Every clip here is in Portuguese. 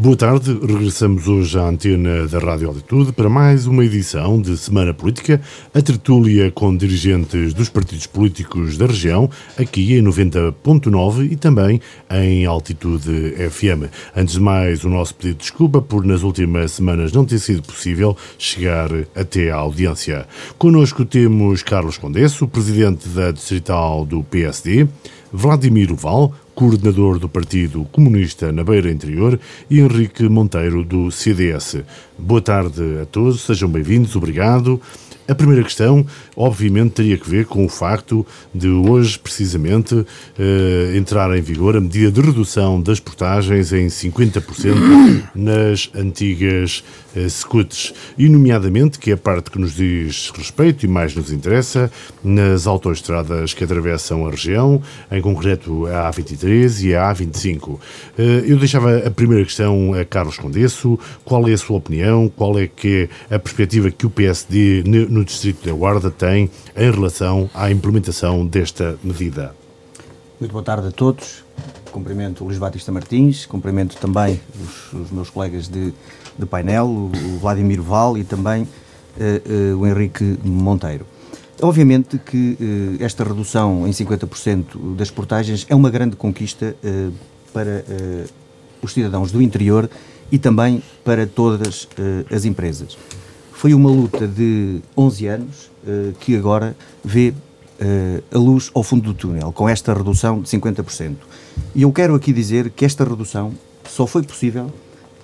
Boa tarde, regressamos hoje à antena da Rádio Altitude para mais uma edição de Semana Política, a tertúlia com dirigentes dos partidos políticos da região, aqui em 90.9 e também em Altitude FM. Antes de mais, o nosso pedido de desculpa por nas últimas semanas não ter sido possível chegar até à audiência. Connosco temos Carlos Condesso, presidente da Distrital do PSD, Vladimir Val, coordenador do Partido Comunista na Beira Interior, e Henrique Monteiro, do CDS. Boa tarde a todos, sejam bem-vindos, obrigado. A primeira questão, obviamente, teria que ver com o facto de hoje, precisamente, eh, entrar em vigor a medida de redução das portagens em 50% nas antigas eh, scouts, e nomeadamente, que é a parte que nos diz respeito e mais nos interessa, nas autoestradas que atravessam a região, em concreto a A23 e a A25. Eh, eu deixava a primeira questão a Carlos Condesso, qual é a sua opinião, qual é que é a perspectiva que o PSD no Distrito da Guarda tem em relação à implementação desta medida. Muito boa tarde a todos. Cumprimento o Luís Batista Martins, cumprimento também os, os meus colegas de, de painel, o, o, Vladimir Val e também uh, uh, o Henrique Monteiro. Obviamente que uh, esta redução em 50% das portagens é uma grande conquista para os cidadãos do interior e também para todas as empresas. Foi uma luta de 11 anos uh, que agora vê uh, a luz ao fundo do túnel, com esta redução de 50%. E eu quero aqui dizer que esta redução só foi possível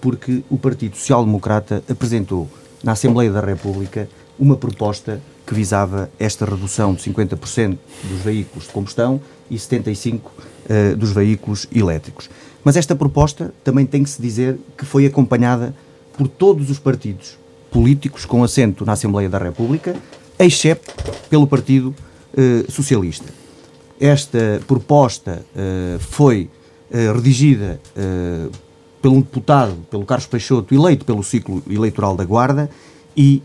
porque o Partido Social Democrata apresentou na Assembleia da República uma proposta que visava esta redução de 50% dos veículos de combustão e 75% uh, eh, dos veículos elétricos. Mas esta proposta também tem que se dizer que foi acompanhada por todos os partidos políticos com assento na Assembleia da República, exceto pelo Partido uh, Socialista. Esta proposta uh, foi uh, redigida pelo um deputado, pelo Carlos Peixoto, eleito pelo ciclo eleitoral da Guarda e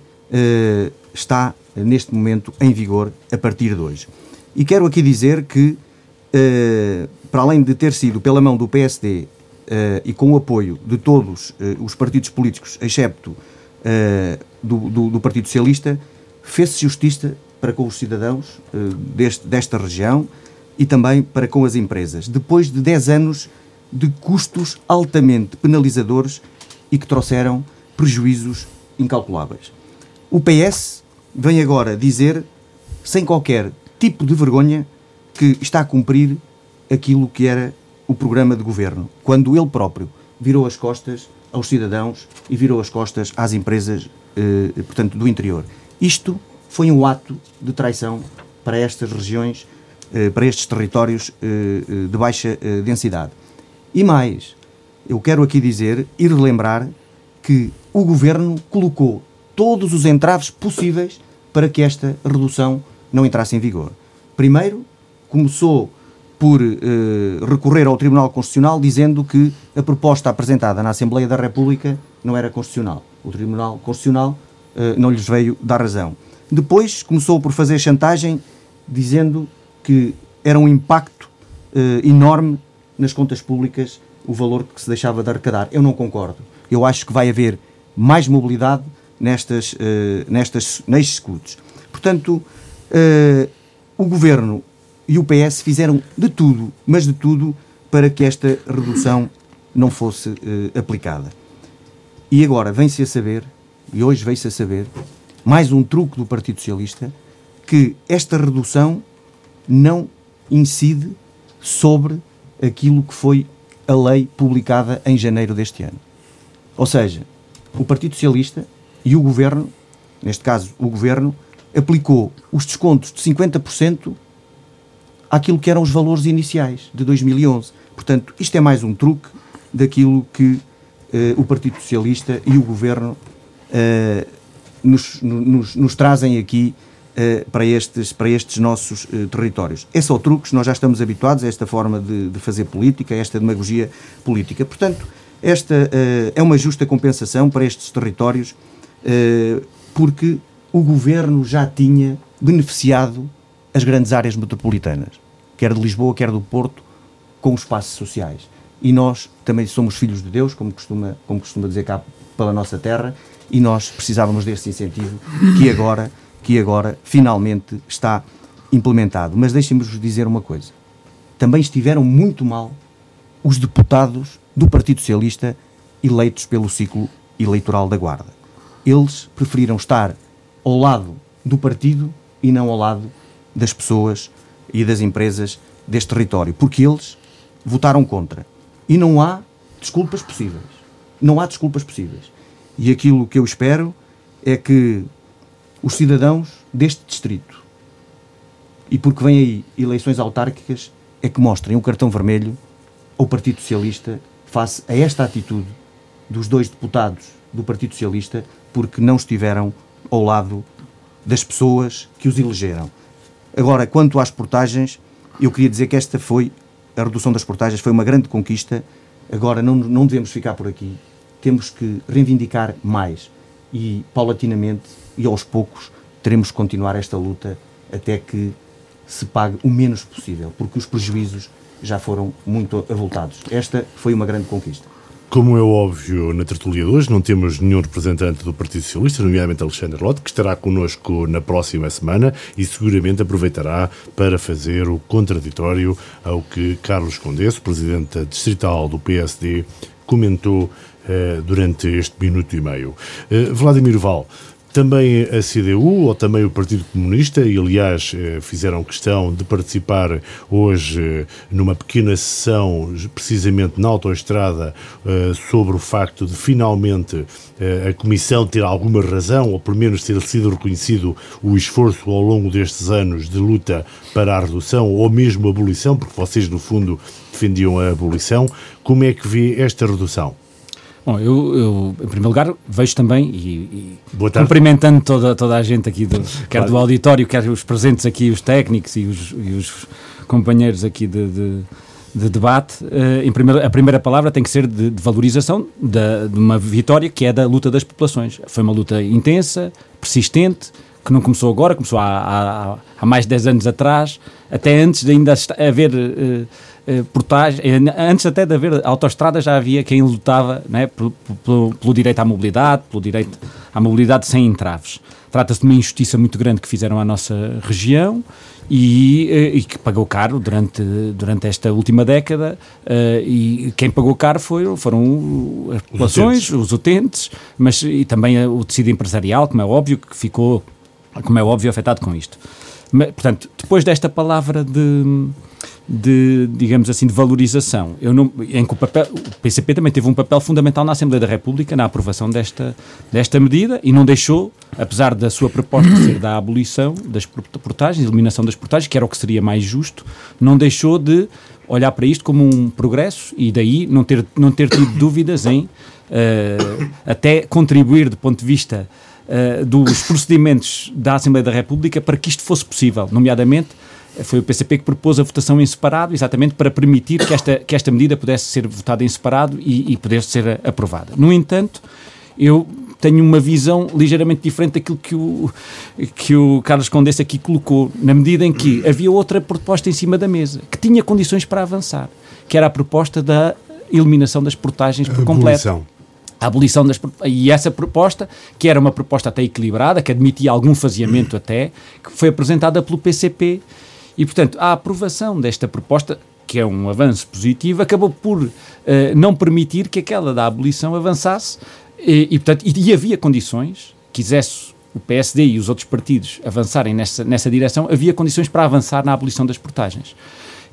está neste momento em vigor a partir de hoje. E quero aqui dizer que, para além de ter sido pela mão do PSD e com o apoio de todos os partidos políticos, excepto uh, do, do, do, Partido Socialista, fez-se justiça para com os cidadãos uh, deste, desta região e também para com as empresas, depois de 10 anos de custos altamente penalizadores e que trouxeram prejuízos incalculáveis. O PS vem agora dizer, sem qualquer tipo de vergonha, que está a cumprir aquilo que era o programa de governo, quando ele próprio virou as costas aos cidadãos e virou as costas às empresas, eh, portanto, do interior. Isto foi um ato de traição para estas regiões, eh, para estes territórios eh, eh de baixa eh, densidade. E mais, eu quero aqui dizer e relembrar que o governo colocou todos os entraves possíveis para que esta redução não entrasse em vigor. Primeiro, começou por eh, recorrer ao Tribunal Constitucional dizendo que a proposta apresentada na Assembleia da República não era constitucional. O Tribunal Constitucional eh, não lhes veio dar razão. Depois começou por fazer chantagem dizendo que era um impacto eh, enorme nas contas públicas o valor que se deixava de arrecadar. Eu não concordo. Eu acho que vai haver mais mobilidade nestas, nestas, nestes escudos. Portanto, o Governo e o PS fizeram de tudo, mas de tudo, para que esta redução não fosse uh, aplicada. E agora vem-se a saber, e hoje veio-se a saber, mais um truque do Partido Socialista, que esta redução não incide sobre aquilo que foi a lei publicada em janeiro deste ano. Ou seja, o Partido Socialista e o Governo, neste caso o Governo, aplicou os descontos de 50% àquilo que eram os valores iniciais de 2011. Portanto, isto é mais um truque daquilo que uh, o Partido Socialista e o Governo uh, nos, nos, nos, trazem aqui uh, para, estes, para estes nossos territórios. É só truques, nós já estamos habituados a esta forma de, de fazer política, a esta demagogia política. Portanto, esta é uma justa compensação para estes territórios, porque o Governo já tinha beneficiado as grandes áreas metropolitanas, quer de Lisboa, quer do Porto, com os espaços sociais. e nós também somos filhos de Deus, como costuma, como costuma dizer cá pela nossa terra, e nós precisávamos desse incentivo que agora, que agora finalmente está implementado. Mas deixem-me-vos dizer uma coisa. Também estiveram muito mal os deputados do Partido Socialista eleitos pelo ciclo eleitoral da Guarda. Eles preferiram estar ao lado do partido e não ao lado das pessoas e das empresas deste território, porque eles votaram contra. E não há desculpas possíveis. Não há desculpas possíveis. E aquilo que eu espero é que os cidadãos deste distrito, e porque vêm aí eleições autárquicas, é que mostrem o cartão vermelho ao Partido Socialista face a esta atitude dos dois deputados do Partido Socialista, porque não estiveram ao lado das pessoas que os elegeram. Agora, quanto às portagens, eu queria dizer que esta foi, a redução das portagens foi uma grande conquista. Agora, não, não devemos ficar por aqui. Temos que reivindicar mais e, paulatinamente e aos poucos, teremos que continuar esta luta até que se pague o menos possível, porque os prejuízos já foram muito avultados. Esta foi uma grande conquista. Como é óbvio, na tertulia de hoje não temos nenhum representante do Partido Socialista, nomeadamente Alexandre Lotte, que estará connosco na próxima semana e seguramente aproveitará para fazer o contraditório ao que Carlos Condesso, presidente distrital do PSD, comentou eh, durante este minuto e meio. Eh, Vladimir Val, também a CDU ou também o Partido Comunista, e aliás eh, fizeram questão de participar hoje eh, numa pequena sessão, precisamente na autoestrada, eh, sobre o facto de finalmente a Comissão ter alguma razão, ou pelo menos ter sido reconhecido o esforço ao longo destes anos de luta para a redução ou mesmo abolição, porque vocês no fundo defendiam a abolição. Como é que vê esta redução? Bom, eu, eu, em primeiro lugar vejo também e, e cumprimentando toda, toda a gente aqui, do, quer do auditório, quer os presentes aqui, os técnicos e os, e os companheiros aqui de, de, de debate, uh, em primeiro, a primeira palavra tem que ser de, de valorização da, de uma vitória que é da luta das populações. Foi uma luta intensa, persistente, que não começou agora, começou há, há, há mais de 10 anos atrás, até antes de ainda haver... Uh, eh, eh, antes até de haver autoestrada já havia quem lutava né, pelo, pelo, pelo, direito à mobilidade, pelo direito à mobilidade sem entraves. Trata-se de uma injustiça muito grande que fizeram à nossa região e, eh, e, que pagou caro durante, durante esta última década e quem pagou caro foi, foram as populações, os utentes, mas e também o tecido empresarial, como é óbvio, que ficou, como é óbvio, afetado com isto. Mas, portanto, depois desta palavra de de, digamos assim, de valorização. Eu não, em que o, papel, o PCP também teve um papel fundamental na Assembleia da República na aprovação desta, desta medida e não deixou, apesar da sua proposta ser da abolição das portagens, eliminação das portagens, que era o que seria mais justo, não deixou de olhar para isto como um progresso e daí não ter, não ter tido dúvidas em uh, até contribuir do ponto de vista uh, dos procedimentos da Assembleia da República para que isto fosse possível, nomeadamente foi o PCP que propôs a votação em separado, exatamente para permitir que esta, que esta medida pudesse ser votada em separado e, e pudesse ser aprovada. No entanto, eu tenho uma visão ligeiramente diferente daquilo que o, que o Carlos Condessa aqui colocou, na medida em que havia outra proposta em cima da mesa, que tinha condições para avançar, que era a proposta da eliminação das portagens por completo a abolição das e essa proposta que era uma proposta até equilibrada que admitia algum faseamento até que foi apresentada pelo PCP e, portanto, a aprovação desta proposta, que é um avanço positivo, acabou por uh, não permitir que aquela da abolição avançasse e, e portanto, e, e, havia condições, quisesse o PSD e os outros partidos avançarem nessa, nessa direção, havia condições para avançar na abolição das portagens.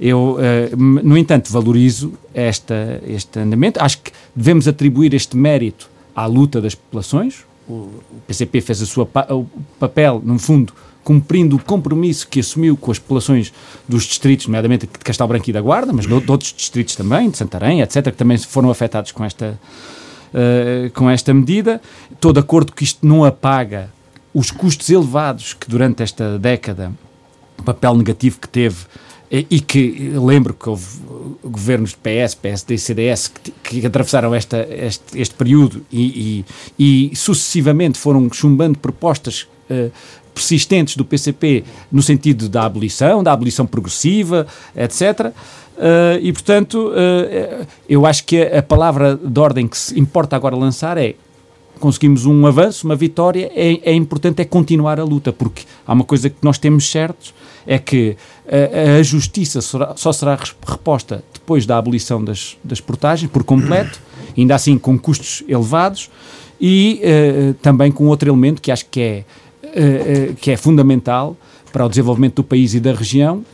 Eu, uh, no entanto, valorizo esta, este andamento. Acho que devemos atribuir este mérito à luta das populações. O, o PCP fez a sua pa o papel, no fundo, cumprindo o compromisso que assumiu com as populações dos distritos, nomeadamente de Castelo Branco e da Guarda, mas de, outros distritos também, de Santarém, etc., que também foram afetados com esta, uh, com esta medida. Estou de acordo que isto não apaga os custos elevados que durante esta década, o papel negativo que teve e que lembro que houve governos de PS, PSD e CDS que, que atravessaram esta, este, este período e, e, e, sucessivamente foram chumbando propostas uh, persistentes do PCP no sentido da abolição, da abolição progressiva, etc. Uh, e, portanto, uh, eu acho que a, a, palavra de ordem que se importa agora lançar é conseguimos um avanço, uma vitória, é, é importante é continuar a luta, porque há uma coisa que nós temos certos, é que a, a justiça só será reposta depois da abolição das, das portagens, por completo, ainda assim com custos elevados, e uh, também com outro elemento que acho que é, uh, uh, que é fundamental para o desenvolvimento do país e da região,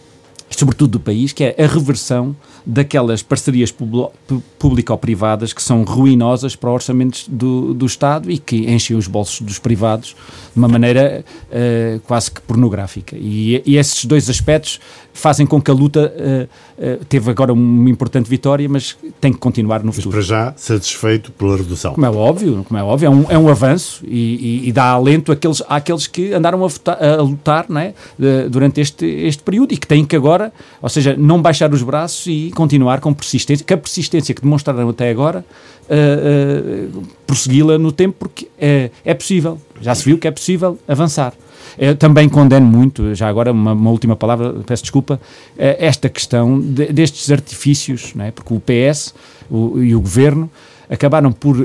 sobretudo do país, que é a reversão daquelas parcerias público-privadas que são ruinosas para orçamentos do, do Estado e que enchem os bolsos dos privados de uma maneira uh, quase que pornográfica. E, e, esses dois aspectos fazem com que a luta uh, uh, teve agora uma importante vitória, mas tem que continuar no mas futuro. Mas para já satisfeito pela redução. Como é óbvio, como é óbvio, é um, é um avanço e, e, e dá alento àqueles, àqueles que andaram a, votar, a lutar não é, durante este, este período e que têm que agora, ou seja, não baixar os braços e continuar com persistência, que a persistência que demonstraram até agora, uh, uh, prossegui-la no tempo, porque é, é possível, já se viu que é possível avançar. Eu também condeno muito, já agora uma, uma última palavra, peço desculpa, eh, esta questão de, destes artifícios, não é? porque o PS o, e o Governo acabaram por.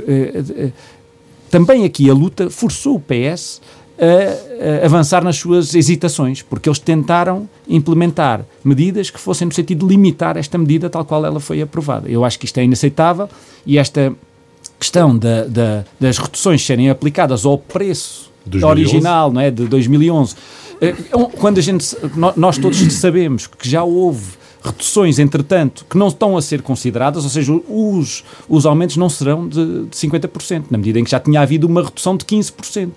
também aqui a luta forçou o PS a, a avançar nas suas hesitações, porque eles tentaram implementar medidas que fossem no sentido de limitar esta medida tal qual ela foi aprovada. Eu acho que isto é inaceitável e esta questão da, da, das reduções serem aplicadas ao preço 2011? original não é, de 2011, eh, é quando a gente, nós todos sabemos que já houve reduções, entretanto, que não estão a ser consideradas, ou seja, os, os aumentos não serão de, de 50%, na medida em que já tinha havido uma redução de 15%.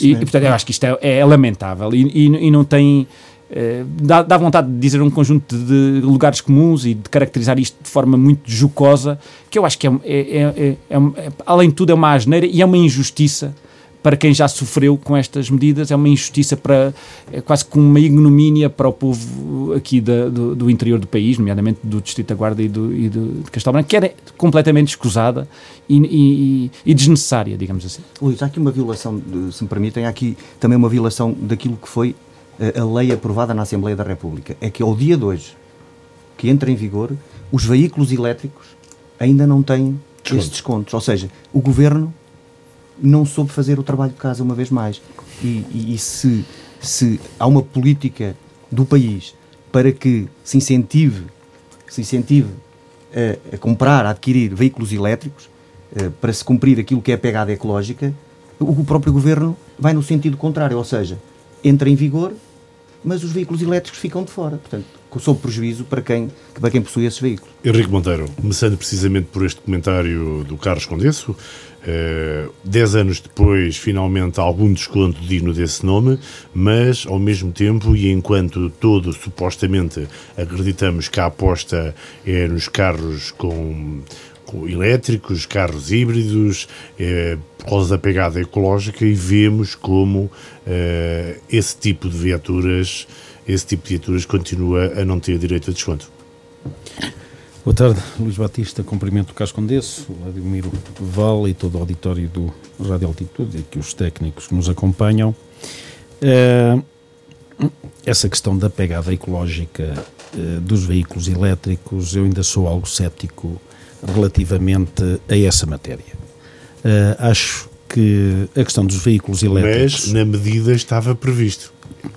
E, e, portanto, eu acho que isto é, é lamentável e, e, e, não tem. Eh, dá, dá, vontade de dizer um conjunto de lugares comuns e de caracterizar isto de forma muito jocosa, que eu acho que é, é, é, é além de tudo, é uma asneira e é uma injustiça para quem já sofreu com estas medidas, é uma injustiça para, é quase como uma ignomínia para o povo aqui da, do, do, interior do país, nomeadamente do Distrito da Guarda e, do, e do, de Castelo Branco, que era completamente escusada e, e, e, desnecessária, digamos assim. Luís, há aqui uma violação, se me permitem, há aqui também uma violação daquilo que foi a, a lei aprovada na Assembleia da República. É que ao dia de hoje, que entra em vigor, os veículos elétricos ainda não têm estes descontos. Ou seja, o governo não soube fazer o trabalho de casa uma vez mais. E, e, e se, se há uma política do país para que se incentive, se incentive a, a comprar, a adquirir veículos elétricos, a, eh, para se cumprir aquilo que é a pegada ecológica, o próprio governo vai no sentido contrário, ou seja, entra em vigor, mas os veículos elétricos ficam de fora. Portanto, sob prejuízo para quem, para quem possui esses veículos. Henrique Monteiro, começando precisamente por este comentário do Carlos Condesso, Uh, dez anos depois, finalmente, algum desconto digno desse nome, mas ao mesmo tempo, e enquanto todos supostamente acreditamos que a aposta é nos carros com elétricos, carros híbridos, por causa da pegada ecológica, e vemos como uh, esse tipo de viaturas, esse tipo de viaturas continua a não ter direito a desconto. Boa tarde, Luís Batista, cumprimento o Carlos Condesso, o Vladimir Val e todo o auditório do Rádio Altitude e que os técnicos que nos acompanham. Uh, essa questão da pegada ecológica uh, dos veículos elétricos, eu ainda sou algo cético relativamente a essa matéria. Uh, acho que a questão dos veículos elétricos. Mas na medida estava previsto.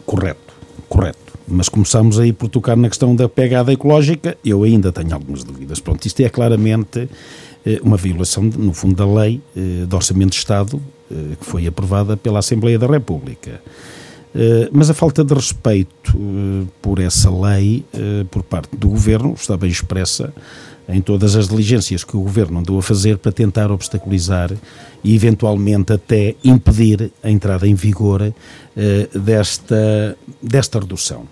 Correto, correto mas começamos aí por tocar na questão da pegada ecológica, eu ainda tenho algumas dúvidas. Pronto, isto é claramente eh, uma violação, no fundo, da lei eh, de Orçamento de Estado, que foi aprovada pela Assembleia da República. Mas a falta de respeito por essa lei por parte do Governo está bem expressa em todas as diligências que o Governo andou a fazer para tentar obstaculizar e eventualmente até impedir a entrada em vigor desta, desta redução.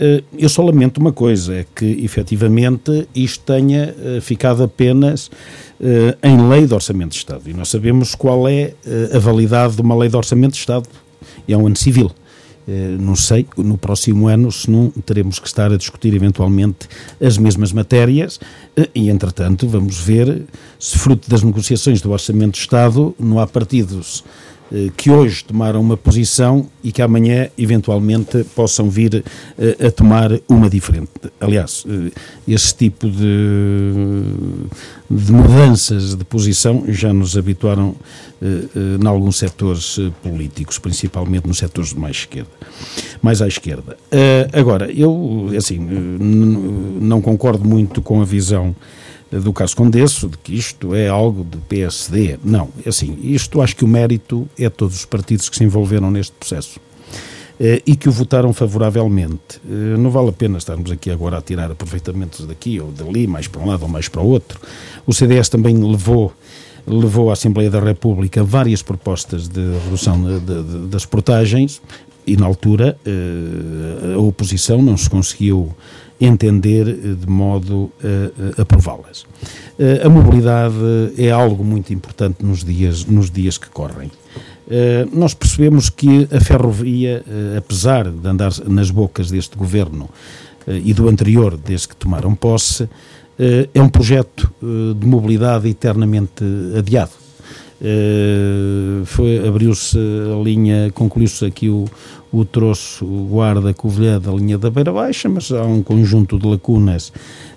Eh, eu só lamento uma coisa, é que efetivamente isto tenha eh, ficado apenas em lei de Orçamento de Estado. E nós sabemos qual é a validade de uma lei de Orçamento de Estado. É um ano civil. Não sei, no próximo ano, se não teremos que estar a discutir eventualmente as mesmas matérias e, entretanto, vamos ver se, fruto das negociações do Orçamento de Estado, não há partidos eh, que hoje tomaram uma posição e que amanhã, eventualmente, possam vir eh, a tomar uma diferente. Aliás, eh, esse tipo de, de mudanças de posição já nos habituaram em alguns setores políticos, principalmente nos setores mais esquerda, mais à esquerda. Agora, eu, assim, não concordo muito com a visão do caso Condesso, de que isto é algo de PSD. Não, é assim, isto acho que o mérito é todos os partidos que se envolveram neste processo eh, e que o votaram favoravelmente. Eh, não vale a pena estarmos aqui agora a tirar aproveitamentos daqui ou dali, mais para um lado ou mais para o outro. O CDS também levou levou à Assembleia da República várias propostas de redução de, de, das portagens e na altura eh, a oposição não se conseguiu entender eh, de modo a, a aprová-las. Eh, a mobilidade é algo muito importante nos dias, nos dias que correm. Eh, nós percebemos que a ferrovia, apesar de andar nas bocas deste governo e do anterior, desde que tomaram posse, é um projeto de mobilidade eternamente adiado. abriu-se a linha, concluiu-se aqui o, o troço guarda Covilhã da linha da Beira Baixa, mas há um conjunto de lacunas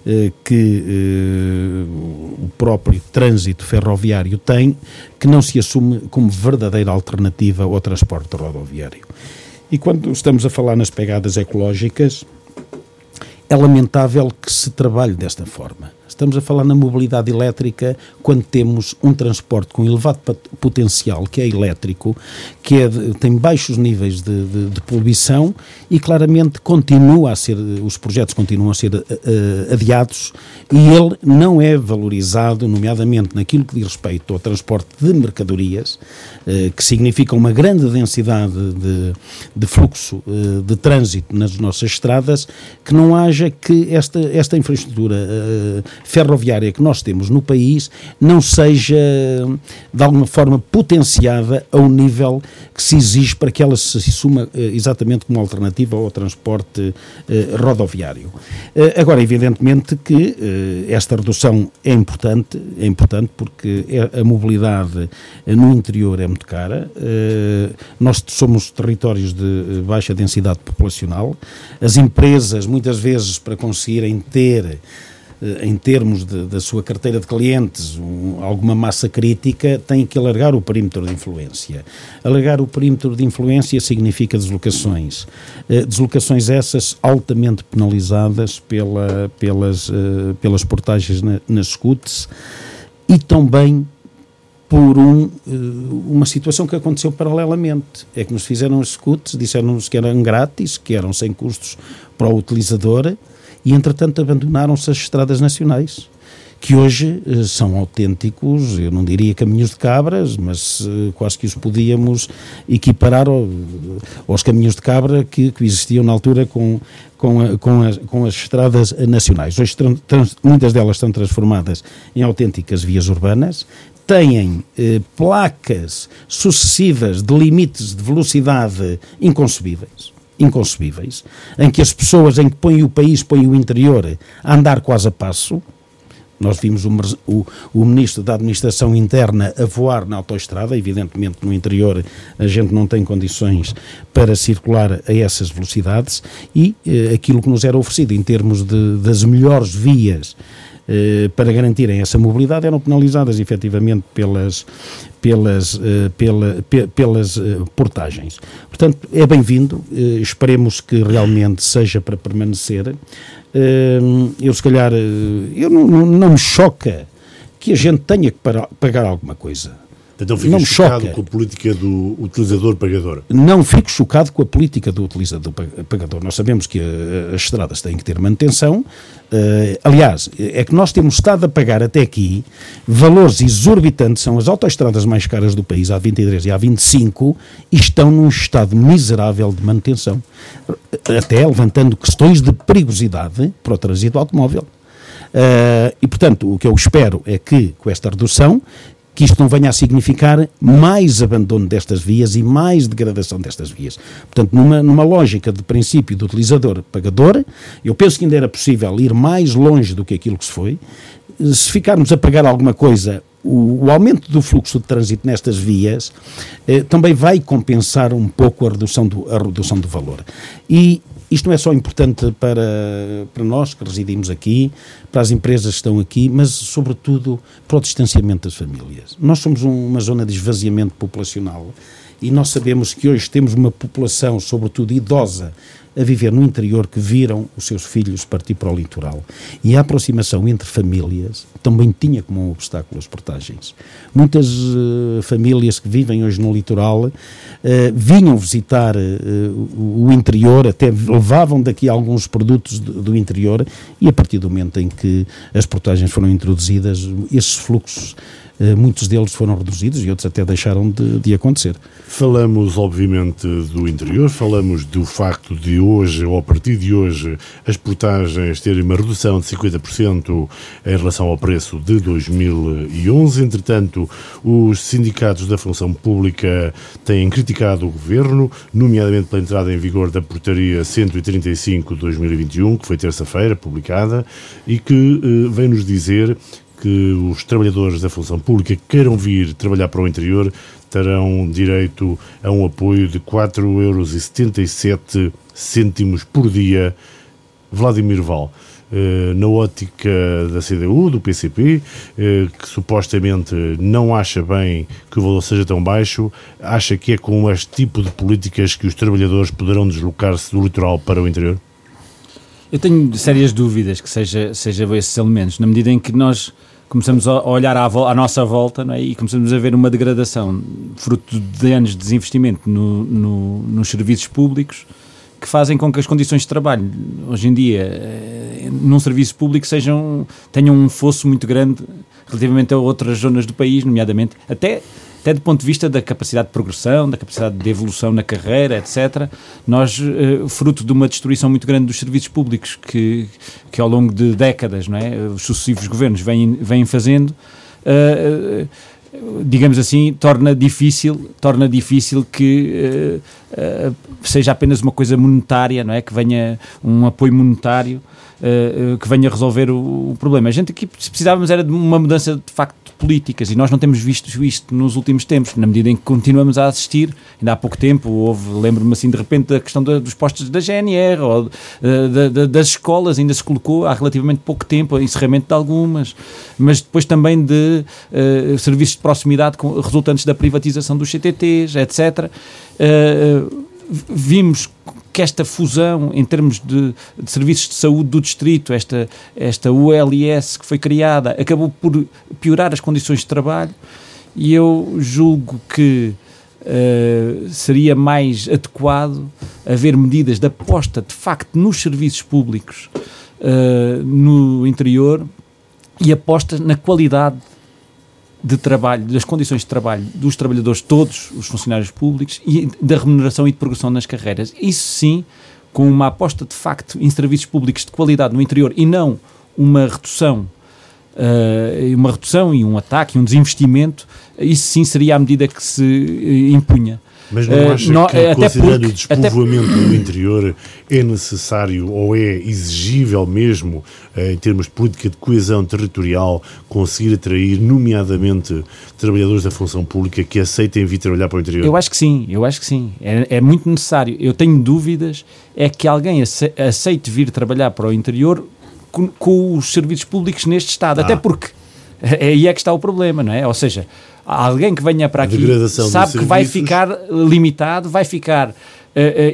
eh, que eh, o próprio trânsito ferroviário tem, que não se assume como verdadeira alternativa ao transporte rodoviário. E quando estamos a falar nas pegadas ecológicas, é lamentável que se trabalhe desta forma Estamos a falar na mobilidade elétrica quando temos um transporte com elevado potencial, que é elétrico, que é de, tem baixos níveis de, de, de, poluição e claramente continua a ser, os projetos continuam a ser uh, adiados e ele não é valorizado, nomeadamente naquilo que diz respeito ao transporte de mercadorias, uh, que significa uma grande densidade de, de fluxo uh, de trânsito nas nossas estradas, que não haja que esta, esta infraestrutura ferroviária que nós temos no país não seja, de alguma forma, potenciada ao nível que se exige para que ela se assuma eh, exatamente como alternativa ao transporte eh, rodoviário. Eh, agora, evidentemente que esta redução é importante, é importante porque é, a mobilidade no interior é muito cara, nós somos territórios de baixa densidade populacional, as empresas, muitas vezes, para conseguirem ter em termos de, da sua carteira de clientes, um, alguma massa crítica, tem que alargar o perímetro de influência. Alargar o perímetro de influência significa deslocações. Uh, deslocações essas altamente penalizadas pela, pelas, uh, pelas portagens na, nas SCUTs e também por um, uma situação que aconteceu paralelamente. É que nos fizeram os SCUTs, disseram-nos que eram grátis, que eram sem custos para o utilizador, e entretanto abandonaram-se as estradas nacionais que hoje eh, são autênticos, eu não diria caminhos de cabras, mas eh, quase que os podíamos equiparar ao, aos caminhos de cabra que, que existiam na altura com, com, a, com, as, com as estradas nacionais. Hoje trans, muitas delas estão transformadas em autênticas vias urbanas, têm eh, placas sucessivas de limites de velocidade inconcebíveis inconcebíveis, em que as pessoas em que põem o país, põem o interior a andar quase a passo. Nós vimos o, o, o, Ministro da Administração Interna a voar na autoestrada, evidentemente no interior a gente não tem condições para circular a essas velocidades e eh, aquilo que nos era oferecido em termos de, das melhores vias para garantirem essa mobilidade eram penalizadas efetivamente pelas, pelas, eh, pela, pelas eh, portagens. Portanto, é bem-vindo, esperemos que realmente seja para permanecer. Eu, se calhar, eu não, não me choca que a gente tenha que pagar alguma coisa. Então fico não chocado choca. com a política do utilizador-pagador? Não fico chocado com a política do utilizador-pagador. Nós sabemos que uh, as estradas têm que ter manutenção. Uh, aliás, é que nós temos estado a pagar até aqui valores exorbitantes, são as autoestradas mais caras do país, a 23 e a 25, e estão num estado miserável de manutenção. Até levantando questões de perigosidade para o trânsito automóvel. Uh, e, portanto, o que eu espero é que, com esta redução, que isto não venha a significar mais abandono destas vias e mais degradação destas vias. Portanto, numa, numa lógica de princípio do utilizador-pagador, eu penso que ainda era possível ir mais longe do que aquilo que se foi. Se ficarmos a pagar alguma coisa o, o, aumento do fluxo de trânsito nestas vias eh, também vai compensar um pouco a redução do, a redução do valor. E isto não é só importante para, para nós que residimos aqui, para as empresas que estão aqui, mas sobretudo para o distanciamento das famílias. Nós somos um, uma zona de esvaziamento populacional e nós sabemos que hoje temos uma população, sobretudo idosa, a viver no interior que viram os seus filhos partir para o litoral. E a aproximação entre famílias também tinha como um obstáculo as portagens. Muitas uh, famílias que vivem hoje no litoral uh, vinham visitar uh, o interior, até levavam daqui alguns produtos do, do, interior, e a partir do momento em que as portagens foram introduzidas, esses fluxos muitos deles foram reduzidos e outros até deixaram de, de, acontecer. Falamos, obviamente, do interior, falamos do facto de hoje, ou a partir de hoje, as portagens terem uma redução de 50% em relação ao preço de 2011. Entretanto, os sindicatos da função pública têm criticado o governo, nomeadamente pela entrada em vigor da portaria 135 de 2021, que foi terça-feira publicada, e que eh, vem nos dizer que os trabalhadores da função pública que queiram vir trabalhar para o interior terão direito a um apoio de 4,77 euros por dia. Vladimir Val, eh, na ótica da CDU, do PCP, eh, que supostamente não acha bem que o valor seja tão baixo, acha que é com este tipo de políticas que os trabalhadores poderão deslocar-se do litoral para o interior? Eu tenho sérias dúvidas que seja, seja esses elementos, na medida em que nós começamos a olhar à, à nossa volta é? e começamos a ver uma degradação fruto de anos de desinvestimento no, no, nos serviços públicos que fazem com que as condições de trabalho hoje em dia eh, num serviço público sejam tenham um fosso muito grande relativamente a outras zonas do país, nomeadamente até até do ponto de vista da capacidade de progressão, da capacidade de evolução na carreira, etc., nós, eh, fruto de uma destruição muito grande dos serviços públicos que, que ao longo de décadas, não é, os sucessivos governos vêm, vêm fazendo, uh, digamos assim, torna difícil, torna difícil que uh, seja apenas uma coisa monetária, não é? Que venha um apoio monetário que venha resolver o, o, problema. A gente aqui precisávamos era de uma mudança de facto políticas e nós não temos visto isto nos últimos tempos, na medida em que continuamos a assistir. Ainda há pouco tempo houve, lembro-me assim de repente da questão da, dos postos da GNR ou uh, das escolas, ainda se colocou há relativamente pouco tempo encerramento de algumas, mas depois também de uh, serviços de proximidade com, resultantes da privatização dos CTTs, etc. Uh, vimos que esta fusão em termos de, de, serviços de saúde do distrito, esta, esta ULS que foi criada, acabou por piorar as condições de trabalho. E eu julgo que uh, seria mais adequado haver medidas de aposta de facto nos serviços públicos uh, no interior e aposta na qualidade de trabalho, das condições de trabalho dos trabalhadores, todos os funcionários públicos, e da remuneração e de progressão nas carreiras. Isso sim, com uma aposta de facto em serviços públicos de qualidade no interior e não uma redução, uh, uma redução e um ataque, um desinvestimento, isso sim seria a medida que se uh, impunha. Mas não eh, acha uh, que, até considerando porque, o despovoamento até... do interior, é necessário ou é exigível mesmo, uh, em termos de política de coesão territorial, conseguir atrair, nomeadamente, trabalhadores da função pública que aceitem vir trabalhar para o interior? Eu acho que sim, eu acho que sim. É, é muito necessário. Eu tenho dúvidas, é que alguém aceite vir trabalhar para o interior com, com os serviços públicos neste Estado. Ah. Até porque aí é que está o problema, não é? Ou seja, alguém que venha para aqui sabe que vai ficar limitado, vai ficar uh, uh,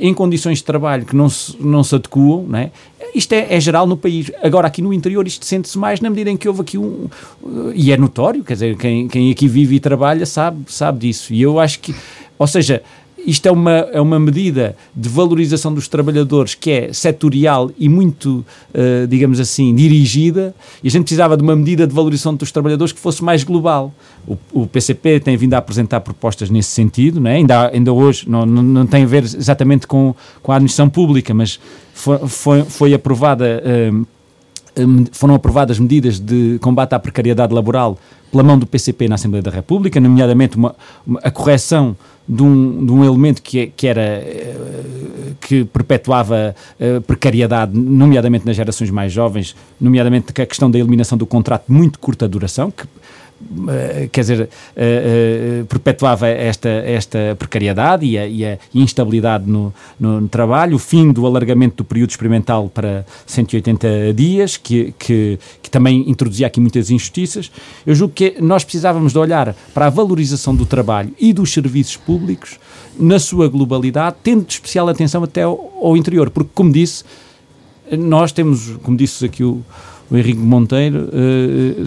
em condições de trabalho que não se, não se adequam, não é? Isto é, é, geral no país. Agora, aqui no interior, isto sente-se mais na medida em que houve aqui um. Uh, e é notório, quer dizer, quem, quem aqui vive e trabalha sabe, sabe disso. E eu acho que. Ou seja, isto é uma, é uma medida de valorização dos trabalhadores que é setorial e muito, uh, digamos assim, dirigida, e a gente precisava de uma medida de valorização dos trabalhadores que fosse mais global. O, o PCP tem vindo a apresentar propostas nesse sentido, não é? ainda, ainda hoje, não, não, não tem a ver exatamente com, com a administração pública, mas foi, foi, foi aprovada. Uh, foram aprovadas medidas de combate à precariedade laboral pela mão do PCP na Assembleia da República, nomeadamente uma, uma, a correção de um, de um elemento que, é, que era eh, que perpetuava uh, precariedade, nomeadamente nas gerações mais jovens, nomeadamente a questão da eliminação do contrato de muito curta duração, que eh, quer dizer, uh, uh, perpetuava esta, esta precariedade e a, e a instabilidade no, no, no, trabalho, o fim do alargamento do período experimental para 180 dias, que, que, que, também introduzia aqui muitas injustiças. Eu julgo que nós precisávamos de olhar para a valorização do trabalho e dos serviços públicos na sua globalidade, tendo especial atenção até ao, ao interior, porque, como disse, nós temos, como disse aqui o o Henrique Monteiro, uh,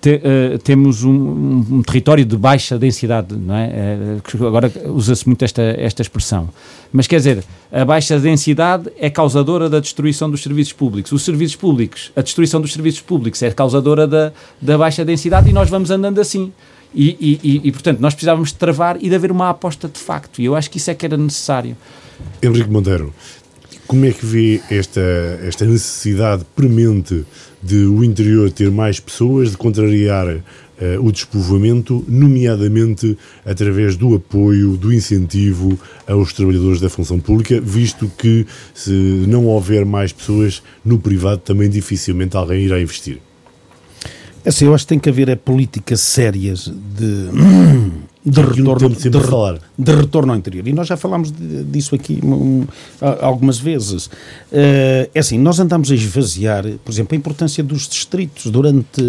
te, uh, temos um, um, território de baixa densidade, não é? Agora usa-se muito esta, esta expressão. Mas quer dizer, a baixa densidade é causadora da destruição dos serviços públicos. Os serviços públicos, a destruição dos serviços públicos é causadora da, da baixa densidade e nós vamos andando assim. E, e, e, portanto, nós precisávamos de travar e de haver uma aposta de facto. E eu acho que isso é que era necessário. Henrique Monteiro, como é que vê esta, esta necessidade premente de o interior ter mais pessoas, de contrariar uh, o despovoamento, nomeadamente através do apoio, do incentivo aos trabalhadores da função pública, visto que se não houver mais pessoas no privado, também dificilmente alguém irá investir? É assim, eu acho que tem que haver é, políticas sérias de de retorno, de, de, retorno ao interior. E nós já falámos de, disso aqui um, algumas vezes. Uh, é assim, nós andamos a esvaziar, por exemplo, a importância dos distritos durante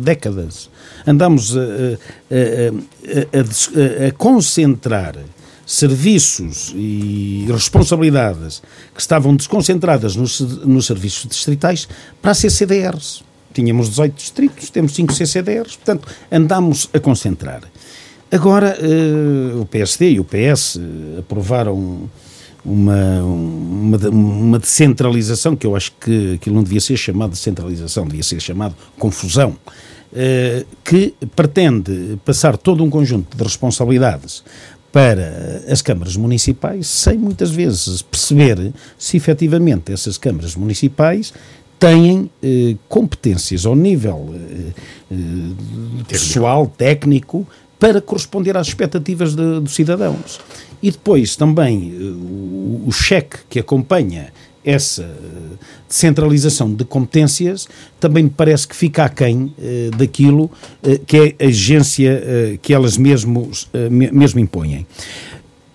décadas. Andamos a, a, a, a concentrar serviços e responsabilidades que estavam desconcentradas nos, nos serviços distritais para a CCDRs. Tínhamos 18 distritos, temos 5 CCDRs, portanto, andamos a concentrar. Agora, uh, o PSD e o PS uh, aprovaram uma, uma, uma descentralização, que eu acho que aquilo não devia ser chamado de centralização, devia ser chamado confusão, uh, que pretende passar todo um conjunto de responsabilidades para as câmaras municipais, sem muitas vezes perceber se efetivamente essas câmaras municipais têm eh, competências ao nível eh, eh, pessoal, técnico, para corresponder às expectativas de, dos cidadãos. E depois também eh, o, o cheque que acompanha essa descentralização de competências também me parece que fica aquém eh, daquilo eh, que é a exigência eh, que elas mesmos, eh, mesmo impõem.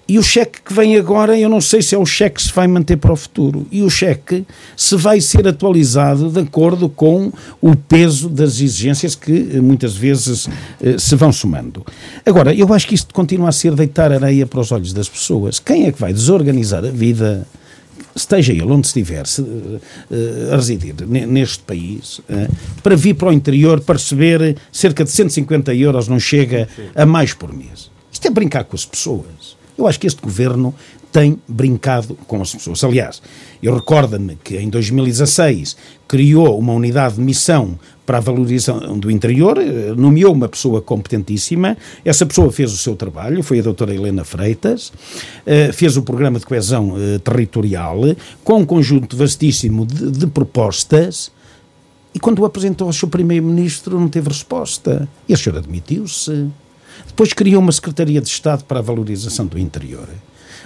E o cheque que vem agora, eu não sei se é o cheque que se vai manter para o futuro. E o cheque se vai ser atualizado de acordo com o peso das exigências que eh, muitas vezes eh, se vão somando. Agora, eu acho que isto continua a ser deitar areia para os olhos das pessoas. Quem é que vai desorganizar a vida? esteja ele onde estiver se, uh, a residir neste país, uh, para vir para o interior para receber cerca de 150 euros não chega a mais por mês. Isto é brincar com as pessoas. Eu acho que este governo tem brincado com as pessoas. Aliás, eu recordo-me que em 2016 criou uma unidade de missão para a valorização do interior, eh, nomeou uma pessoa competentíssima, essa pessoa fez o seu trabalho, foi a doutora Helena Freitas, eh, fez o programa de coesão eh, territorial, com um conjunto vastíssimo de, de propostas, e quando o apresentou ao seu primeiro-ministro não teve resposta. E a senhora admitiu-se. Depois criou uma Secretaria de Estado para a Valorização do Interior,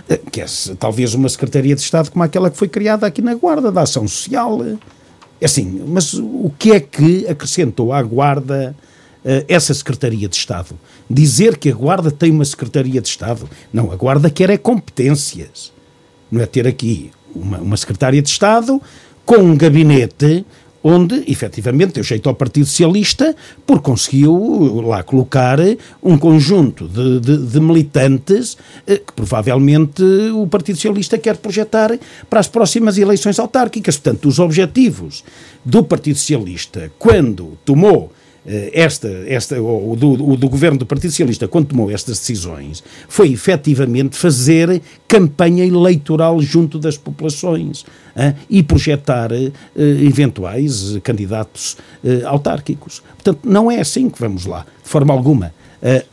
eh, que é talvez uma Secretaria de Estado como aquela que foi criada aqui na Guarda, da Ação Social. É assim, mas o que é que acrescentou à Guarda uh, essa Secretaria de Estado? Dizer que a Guarda tem uma Secretaria de Estado? Não, a Guarda quer é competências. Não é ter aqui uma, uma Secretaria de Estado com um gabinete onde, efetivamente, deu jeito ao Partido Socialista, porque conseguiu lá colocar um conjunto de, de, de militantes eh, que provavelmente o Partido Socialista quer projetar para as próximas eleições autárquicas. Portanto, os objetivos do Partido Socialista, quando tomou eh, esta, esta, o do, o do governo do Partido Socialista, quando tomou estas decisões, foi efetivamente fazer campanha eleitoral junto das populações e projetar uh, eventuais candidatos uh, autárquicos. Portanto, não é assim que vamos lá, de forma alguma.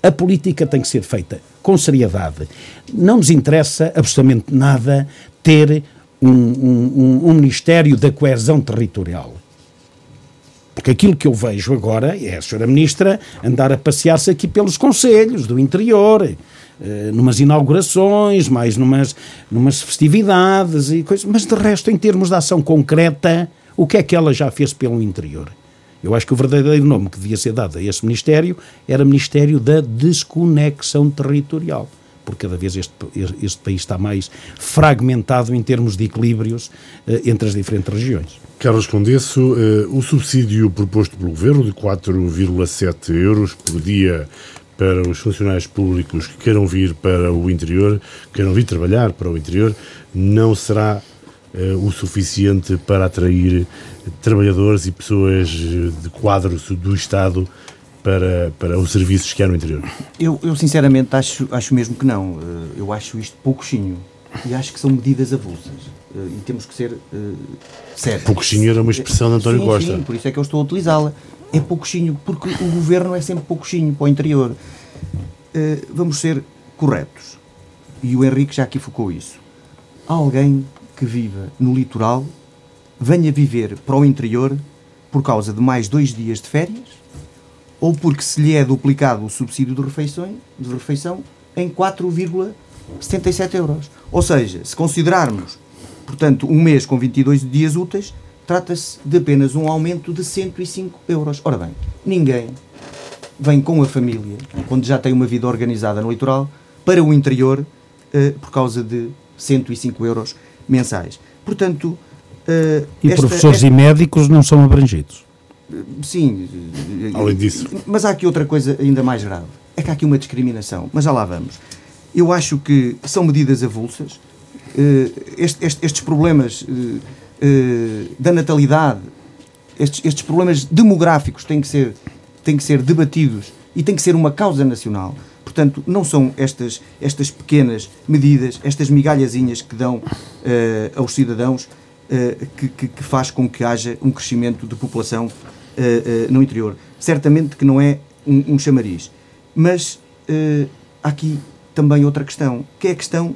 A política tem que ser feita com seriedade. Não nos interessa absolutamente nada ter um, um, um Ministério da Coesão Territorial porque aquilo que eu vejo agora é a senhora Ministra andar a passear-se aqui pelos conselhos do interior, eh, numas inaugurações, mais numas, numas festividades e coisas, mas de resto, em termos de ação concreta, o que é que ela já fez pelo interior? Eu acho que o verdadeiro nome que devia ser dado a esse Ministério era Ministério da Desconexão Territorial porque cada vez este, este país está mais fragmentado em termos de equilíbrios eh, entre as diferentes regiões. Carlos Condesso, eh, o subsídio proposto pelo Governo de 4,7 euros por dia para os funcionários públicos que queiram vir para o interior, queiram vir trabalhar para o interior, não será eh, o suficiente para atrair trabalhadores e pessoas de quadros do Estado para, para os serviços que há no interior? Eu, eu sinceramente acho, acho mesmo que não. Eh, eu acho isto pouquinho e acho que são medidas avulsas eh, e temos que ser uh, sérios. Pouquinho era uma expressão de António sim, Costa. Sim, por isso é que eu estou a utilizá-la. É pouquinho, porque o governo é sempre pouquinho para o interior. Uh, vamos ser corretos. E o Henrique já aqui focou isso. Alguém que viva no litoral venha viver para o interior por causa de mais dois dias de férias ou porque se lhe é duplicado o subsídio de refeição, de refeição em 4,77 euros. Ou seja, se considerarmos, portanto, um mês com 22 dias úteis, trata-se de apenas um aumento de 105 euros. Ora bem, ninguém vem com a família, quando já tem uma vida organizada no litoral, para o interior uh, por causa de 105 euros mensais. Portanto, uh, e esta, professores esta... e médicos não são abrangidos. Sim. Além disso. Mas há aqui outra coisa ainda mais grave. É que há aqui uma discriminação. Mas já lá vamos. Eu acho que são medidas avulsas. Uh, estes, problemas uh, uh, da natalidade, estes, estes, problemas demográficos têm que, ser, têm que ser debatidos e tem que ser uma causa nacional. Portanto, não são estas, estas pequenas medidas, estas migalhazinhas que dão aos cidadãos que, que, que, faz com que haja um crescimento de população uh, no interior. Certamente que não é um, um chamariz. Mas uh, há aqui também outra questão, que é a questão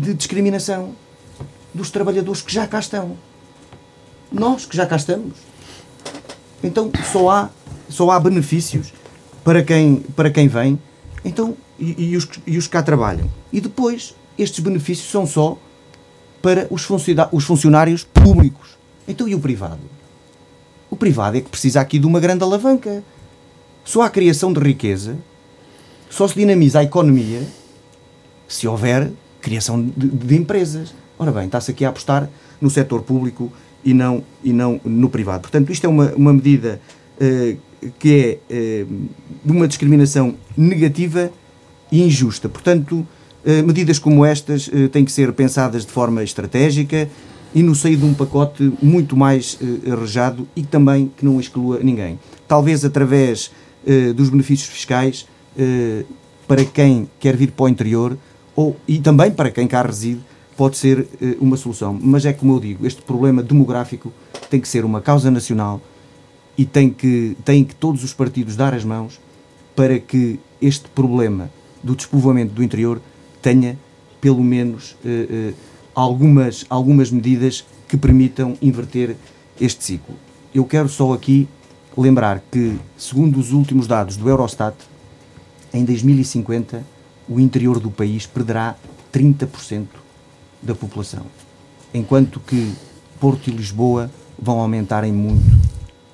de discriminação dos trabalhadores que já cá estão. Nós que já cá estamos. Então só há, só há benefícios para quem, para quem vem então, e, e, os, e os que cá trabalham. E depois, estes benefícios são só para os funcionários públicos. Então e o privado? O privado é que precisa aqui de uma grande alavanca. Só há criação de riqueza, só se dinamiza a economia se houver criação de, de empresas. Ora bem, está-se aqui a apostar no setor público e não, e não no privado. Portanto, isto é uma, uma medida uh, que é uh, de uma discriminação negativa e injusta. Portanto, uh, medidas como estas têm que ser pensadas de forma estratégica e no seio de um pacote muito mais arrejado e também que não exclua ninguém. Talvez através dos benefícios fiscais para quem quer vir para o interior ou, e também para quem cá reside pode ser uma solução. Mas é como eu digo, este problema demográfico tem que ser uma causa nacional e tem que, tem que todos os partidos dar as mãos para que este problema do despovoamento do interior tenha pelo menos algumas, algumas medidas que permitam inverter este ciclo. Eu quero só aqui lembrar que, segundo os últimos dados do Eurostat, em 2050 o interior do país perderá 30% da população, enquanto que Porto e Lisboa vão aumentar em muito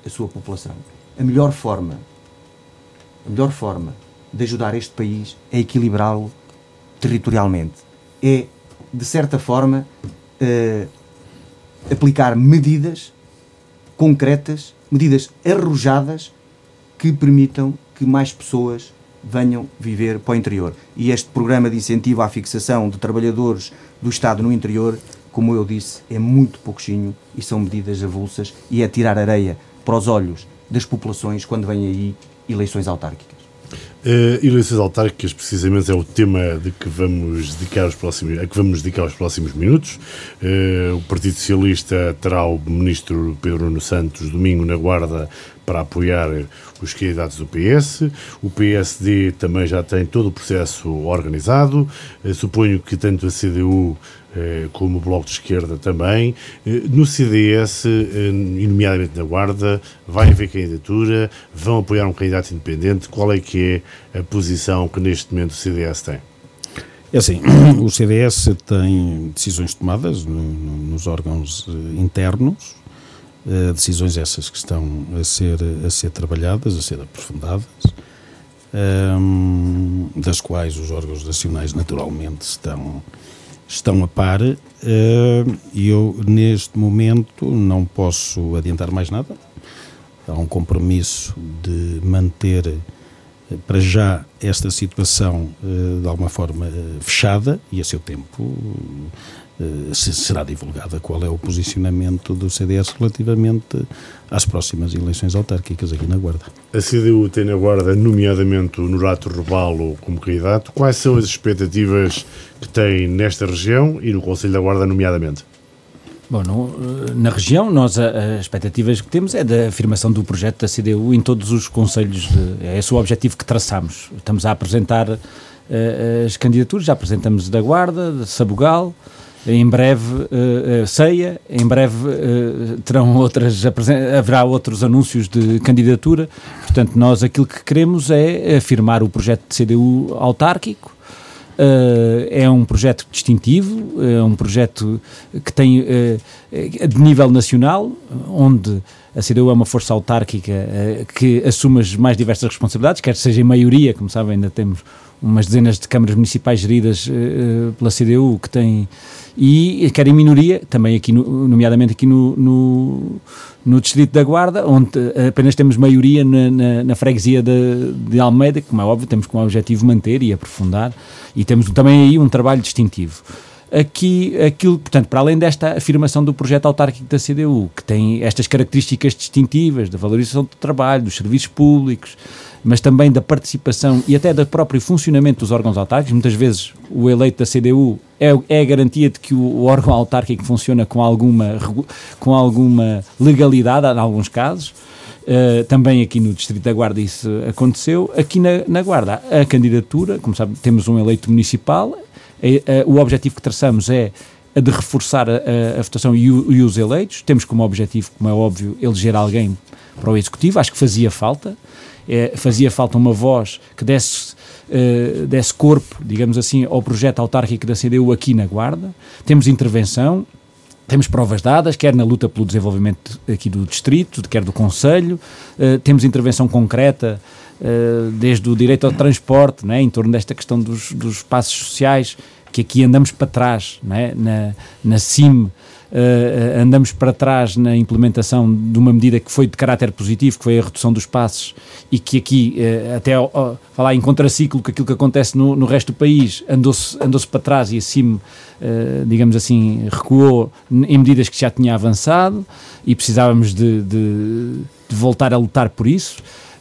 a sua população. A melhor forma, a melhor forma de ajudar este país é equilibrá-lo territorialmente. É de certa forma, uh, aplicar medidas concretas, medidas arrojadas que permitam que mais pessoas venham viver para o interior. E este programa de incentivo à fixação de trabalhadores do Estado no interior, como eu disse, é muito pouquinho e são medidas avulsas e é tirar areia para os olhos das populações quando vêm aí eleições autárquicas. Uh, eleições autárquicas, precisamente, é o tema de que vamos dedicar os próximos, a que vamos dedicar os próximos minutos. Uh, o Partido Socialista terá o ministro Pedro Nuno Santos domingo na Guarda para apoiar os candidatos do PS. O PSD também já tem todo o processo organizado. Uh, suponho que tanto a CDU eh, como o Bloco de Esquerda também. Eh, no CDS, eh, nomeadamente na Guarda, vai haver candidatura, vão apoiar um candidato independente. Qual é que é a posição que neste momento o CDS tem? É assim, o CDS tem decisões tomadas nos órgãos internos decisões essas que estão a ser, a ser trabalhadas, a ser aprofundadas, um, das quais os órgãos nacionais naturalmente estão, estão a par. E uh, eu, neste momento, não posso adiantar mais nada. Há um compromisso de manter para já esta situação de alguma forma fechada e a seu tempo eh, será divulgada qual é o posicionamento do CDS relativamente às próximas eleições autárquicas aqui na Guarda. A CDU tem na Guarda, nomeadamente, o Norato Rebalo como candidato. Quais são as expectativas que tem nesta região e no Conselho da Guarda, nomeadamente? Bom, no, eh, na região, nós as expectativas que temos é da afirmação do projeto da CDU em todos os conselhos. É esse o objetivo que traçamos. Estamos a apresentar uh, as candidaturas, já apresentamos da Guarda, de Sabugal, em breve uh, uh, ceia, em breve uh, terão outras, haverá outros anúncios de candidatura. Portanto, nós aquilo que queremos é afirmar o projeto de CDU autárquico. é um projeto distintivo, é um projeto que tem de nível nacional, onde a CDU é uma força autárquica que assume as mais diversas responsabilidades, quer seja em maioria, como sabem, ainda temos umas dezenas de câmaras municipais geridas pela CDU que têm e quer em minoria, também aqui, no, nomeadamente aqui no, no, no, Distrito da Guarda, onde apenas temos maioria na, na, na freguesia de, de, Almeida, que, como é óbvio, temos como objetivo manter e aprofundar, e temos também aí um trabalho distintivo. Aqui, aquilo, portanto, para além desta afirmação do projeto autárquico da CDU, que tem estas características distintivas da valorização do trabalho, dos serviços públicos, mas também da participação e até do próprio funcionamento dos órgãos autárquicos. Muitas vezes o eleito da CDU é, é a garantia de que o, órgão autárquico funciona com alguma, com alguma legalidade, em alguns casos. Uh, também aqui no Distrito da Guarda isso aconteceu. Aqui na, na Guarda, a candidatura, como sabe, temos um eleito municipal. É, é, o objetivo que traçamos é a de reforçar a, a, a votação e, o, e, os eleitos. Temos como objetivo, como é óbvio, eleger alguém para o Executivo. Acho que fazia falta é, fazia falta uma voz que desse, uh, desse corpo, digamos assim, ao projeto autárquico da CDU aqui na Guarda. Temos intervenção, temos provas dadas, quer na luta pelo desenvolvimento aqui do distrito, quer do Conselho, uh, temos intervenção concreta uh, desde o direito ao transporte, né, em torno desta questão dos, dos passos sociais, que aqui andamos para trás, né, na, na CIM, uh, andamos para trás na implementação de uma medida que foi de caráter positivo, que foi a redução dos passos, e que aqui, uh, até uh, falar em contraciclo com aquilo que acontece no, no resto do país, andou-se andou para trás e assim, digamos assim, recuou em medidas que já tinha avançado e precisávamos de, de, de voltar a lutar por isso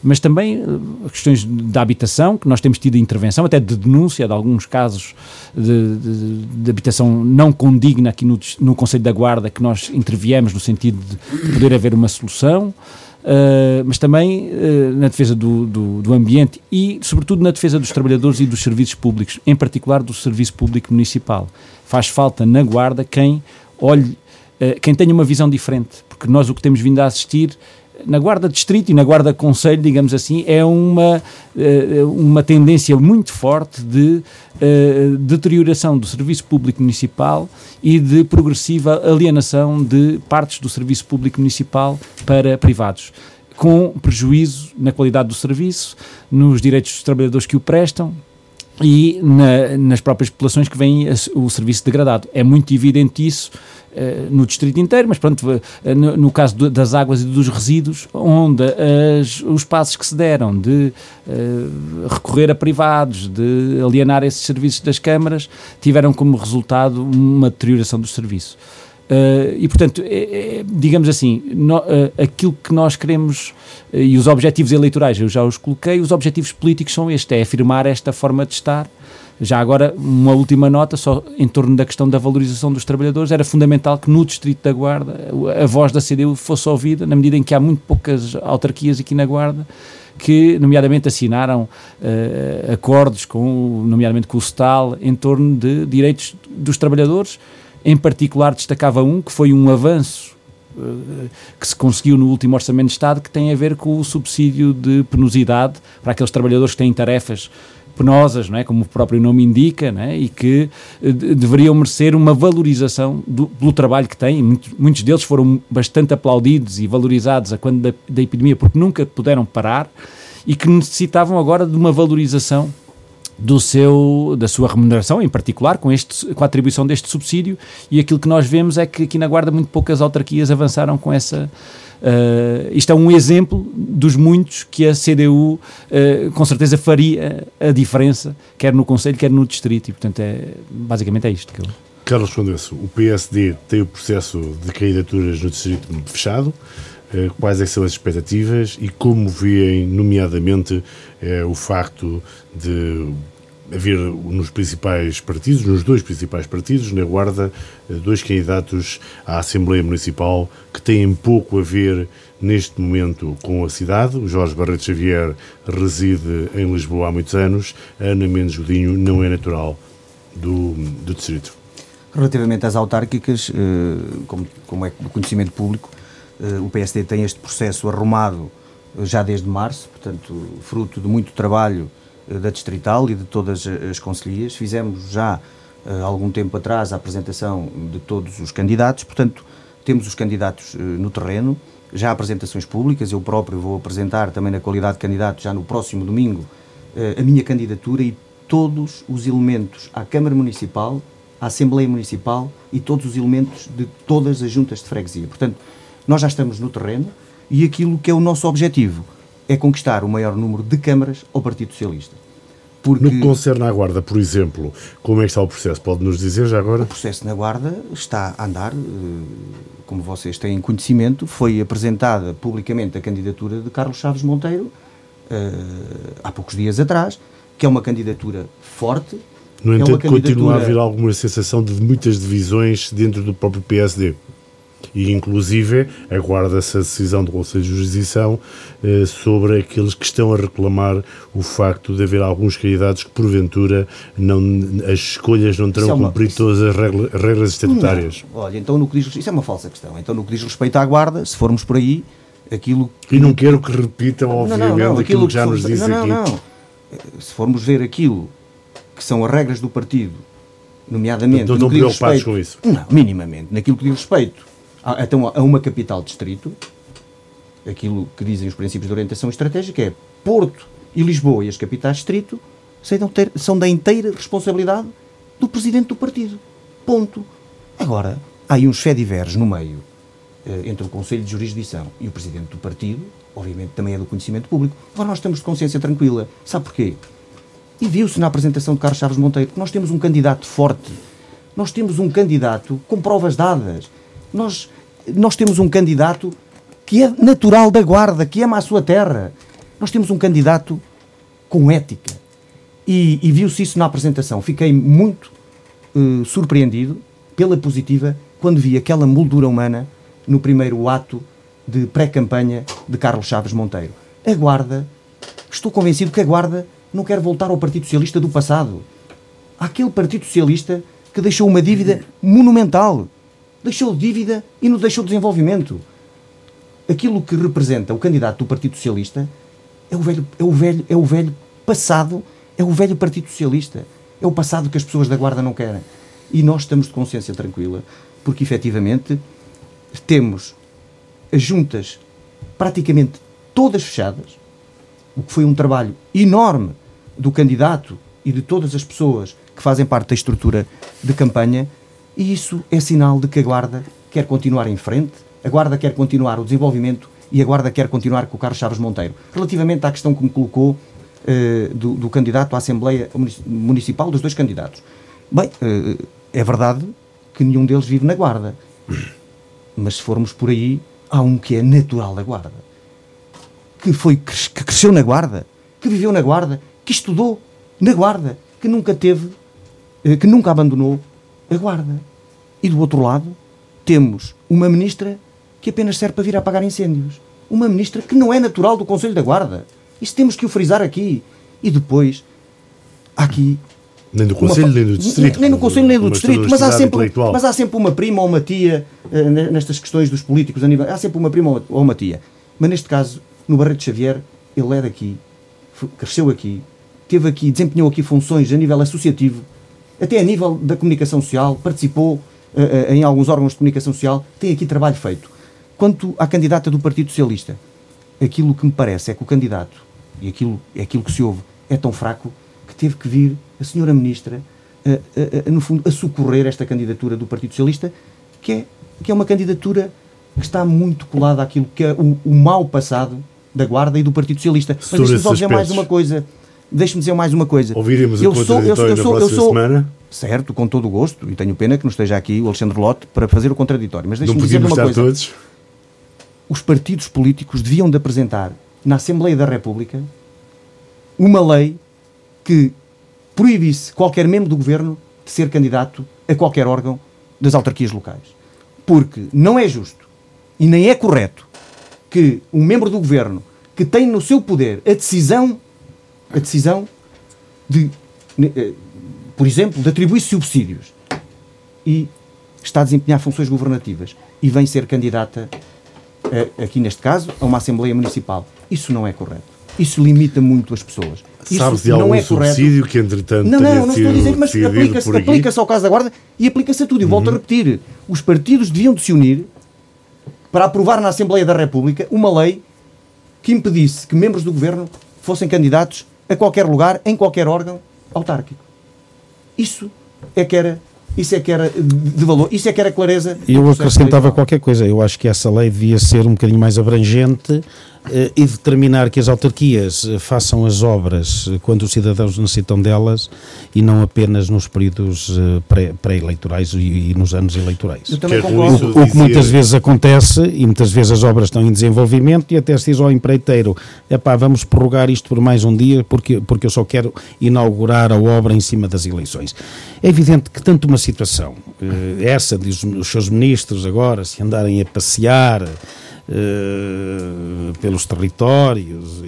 mas também uh, questões da habitação, que nós temos tido intervenção, até de denúncia de alguns casos de, de, de habitação não condigna aqui no, no Conselho da Guarda, que nós interviemos no sentido de poder haver uma solução. Uh, mas também uh, na defesa do, do, do, ambiente e, sobretudo, na defesa dos trabalhadores e dos serviços públicos, em particular do Serviço Público Municipal. Faz falta na Guarda quem olhe, uh, quem tenha uma visão diferente, porque nós o que temos vindo a assistir na Guarda Distrito e na Guarda Conselho, digamos assim, é uma, eh, uma tendência muito forte de uh, deterioração do serviço público municipal e de progressiva alienação de partes do serviço público municipal para privados com prejuízo na qualidade do serviço, nos direitos dos trabalhadores que o prestam e na, nas próprias populações que veem o serviço degradado. É muito evidente isso uh, no distrito inteiro, mas pronto, uh, no, caso das águas e dos resíduos, onde as, os passos que se deram de uh, recorrer a privados, de alienar esses serviços das câmaras, tiveram como resultado uma deterioração do serviço. Uh, e, portanto, é, é, digamos assim, no, uh, aquilo que nós queremos uh, e os objetivos eleitorais, eu já os coloquei, os objetivos políticos são este: é afirmar esta forma de estar. Já agora, uma última nota, só em torno da questão da valorização dos trabalhadores, era fundamental que no Distrito da Guarda a voz da CDU fosse ouvida, na medida em que há muito poucas autarquias aqui na Guarda que, nomeadamente, assinaram acordos, com, nomeadamente com o STAL, em torno de direitos dos trabalhadores em particular, destacava um que foi um avanço uh, que se conseguiu no último Orçamento de Estado, que tem a ver com o subsídio de penosidade para aqueles trabalhadores que têm tarefas penosas, não é? como o próprio nome indica, não é? e que uh, deveriam merecer uma valorização do, pelo trabalho que têm. Muitos, muitos deles foram bastante aplaudidos e valorizados a quando da, da epidemia, porque nunca puderam parar e que necessitavam agora de uma valorização do seu, da sua remuneração, em particular, com, este, com a atribuição deste subsídio, e aquilo que nós vemos é que aqui na Guarda muito poucas autarquias avançaram com essa. Uh, isto é um exemplo dos muitos que a CDU uh, com certeza faria a diferença, quer no Conselho, quer no Distrito, e portanto é, basicamente é isto que eu... Carlos Condesso, o PSD tem o processo de candidaturas no Distrito fechado, quais é são as expectativas e como veem, nomeadamente, o facto de haver nos principais partidos, nos dois principais partidos, na Guarda, dois candidatos à Assembleia Municipal que têm pouco a ver neste momento com a cidade. O Jorge Barreto Xavier reside em Lisboa há muitos anos, a Ana Mendes Godinho não é natural do, do distrito. Relativamente às autárquicas, eh, como, como é conhecimento público, eh, o PSD tem este processo arrumado já desde março, portanto, fruto de muito trabalho eh, da Distrital e de todas as conselhias. Fizemos já há algum tempo atrás a apresentação de todos os candidatos, portanto, temos os candidatos no terreno, já apresentações públicas. Eu próprio vou apresentar, também na qualidade de candidato, já no próximo domingo, a minha candidatura e todos os elementos à Câmara Municipal, à Assembleia Municipal e todos os elementos de todas as juntas de freguesia. Portanto, nós já estamos no terreno e aquilo que é o nosso objetivo é conquistar o maior número de câmaras ao Partido Socialista. Porque... No que concerne à Guarda, por exemplo, como é que está o processo? Pode-nos dizer já agora? O processo na Guarda está a andar, eh, como vocês têm conhecimento, foi apresentada publicamente a candidatura de Carlos Chaves Monteiro eh, há poucos dias atrás, que é uma candidatura forte. No é entanto, candidatura... continua a haver alguma sensação de muitas divisões dentro do próprio PSD e inclusive aguarda-se a decisão do Conselho de Jurisdição eh, sobre aqueles que estão a reclamar o facto de haver alguns candidatos que porventura não, as escolhas não terão é uma, cumprido isso... todas as regras, regras estatutárias. Não. Olha, então no que diz, isso é uma falsa questão. Então no que diz respeito à guarda, se formos por aí, aquilo que... E não quero que repitam, obviamente, não, não, não, aquilo, aquilo que já nos dizem aqui. Não, não, Se formos ver aquilo que são as regras do partido, nomeadamente... Não estão preocupados respeito, com isso? Não, minimamente. Naquilo que diz respeito a, então, a uma capital distrito, aquilo que dizem os princípios de orientação estratégica é Porto e Lisboa e as capitais distrito são da inteira responsabilidade do presidente do partido. Ponto. Agora, há aí uns fediveres no meio eh, entre o Conselho de Jurisdição e o presidente do partido, obviamente também é do conhecimento público. Agora nós estamos de consciência tranquila. Sabe porquê? E viu-se na apresentação de Carlos Chaves Monteiro que nós temos um candidato forte. Nós temos um candidato com provas dadas. Nós, nós temos um candidato que é natural da Guarda, que ama a sua terra. Nós temos um candidato com ética. E, e viu-se isso na apresentação. Fiquei muito uh, surpreendido pela positiva quando vi aquela moldura humana no primeiro ato de pré-campanha de Carlos Chaves Monteiro. A Guarda, estou convencido que a Guarda não quer voltar ao Partido Socialista do passado. Aquele Partido Socialista que deixou uma dívida monumental deixou dívida e não deixou desenvolvimento. Aquilo que representa o candidato do Partido Socialista é o velho, é o velho, é o velho passado, é o velho Partido Socialista. É o passado que as pessoas da Guarda não querem. E nós estamos de consciência tranquila, porque efetivamente temos as juntas praticamente todas fechadas, o que foi um trabalho enorme do candidato e de todas as pessoas que fazem parte da estrutura de campanha e isso é sinal de que a Guarda quer continuar em frente, a Guarda quer continuar o desenvolvimento e a Guarda quer continuar com o Carlos Chaves Monteiro. Relativamente à questão que me colocou uh, do, do, candidato à Assembleia Municipal, dos dois candidatos. Bem, uh, é verdade que nenhum deles vive na Guarda. Mas se formos por aí, há um que é natural da Guarda. Que, foi, que cresceu na Guarda, que viveu na Guarda, que estudou na Guarda, que nunca teve, uh, que nunca abandonou a guarda. E do outro lado, temos uma ministra que apenas serve para vir a apagar incêndios. Uma ministra que não é natural do Conselho da Guarda. Isso temos que o frisar aqui. E depois, há aqui. Nem do Conselho, nem do Distrito. Nem no Conselho, nem do Distrito. Mas há, sempre, mas há sempre uma prima ou uma tia uh, nestas questões dos políticos. A nível, há sempre uma prima ou uma tia. Mas neste caso, no Barreto Xavier, ele é daqui, cresceu aqui, teve aqui, desempenhou aqui funções a nível associativo, até a nível da comunicação social, participou uh, em alguns órgãos de comunicação social, tem aqui trabalho feito. Quanto à candidata do Partido Socialista, aquilo que me parece é que o candidato, e aquilo, é aquilo que se ouve, é tão fraco que teve que vir a senhora Ministra, uh, no fundo, a socorrer esta candidatura do Partido Socialista, que é, que é uma candidatura que está muito colada àquilo que é o, o mau passado da Guarda e do Partido Socialista. Mas deixe-me só dizer mais uma coisa. Deixe-me dizer mais uma coisa. Ouviremos eu o sou, eu sou, eu sou, eu sou, semana. Certo, com todo o gosto, e tenho pena que não esteja aqui o Alexandre Lote para fazer o contraditório. Mas deixe-me dizer uma coisa. Todos. Os partidos políticos deviam de apresentar na Assembleia da República uma lei que proibisse qualquer membro do governo de ser candidato a qualquer órgão das autarquias locais. Porque não é justo e nem é correto que um membro do governo que tem no seu poder a decisão, a decisão de, eh, por exemplo, de atribuir subsídios e está a desempenhar funções governativas e vem ser candidata, a, aqui neste caso, a uma Assembleia Municipal. Isso não é correto. Isso limita muito as pessoas. Isso Sabes de algum é subsídio correto. que, entretanto, não, não, não estou a dizer, mas aplica-se aplica ao caso da Guarda e aplica-se a tudo. E uhum. volto a repetir: os partidos deviam de se unir para aprovar na Assembleia da República uma lei que impedisse que membros do governo fossem candidatos a qualquer lugar, em qualquer órgão autárquico. Isso é que era isso é que era de valor, isso é que era clareza. Eu acrescentava qualquer coisa. Eu acho que essa lei devia ser um bocadinho mais abrangente e determinar que as autarquias eh, façam as obras eh, quando os cidadãos necessitam delas e não apenas nos períodos pré-eleitorais e, nos anos eleitorais. Eu também concordo. O, o que muitas vezes acontece, e muitas vezes as obras estão em desenvolvimento, e até se diz ao empreiteiro: vamos prorrogar isto por mais um dia porque, porque eu só quero inaugurar a obra em cima das eleições. É evidente que tanto uma situação, essa, diz os seus ministros agora, se andarem a passear pelos territórios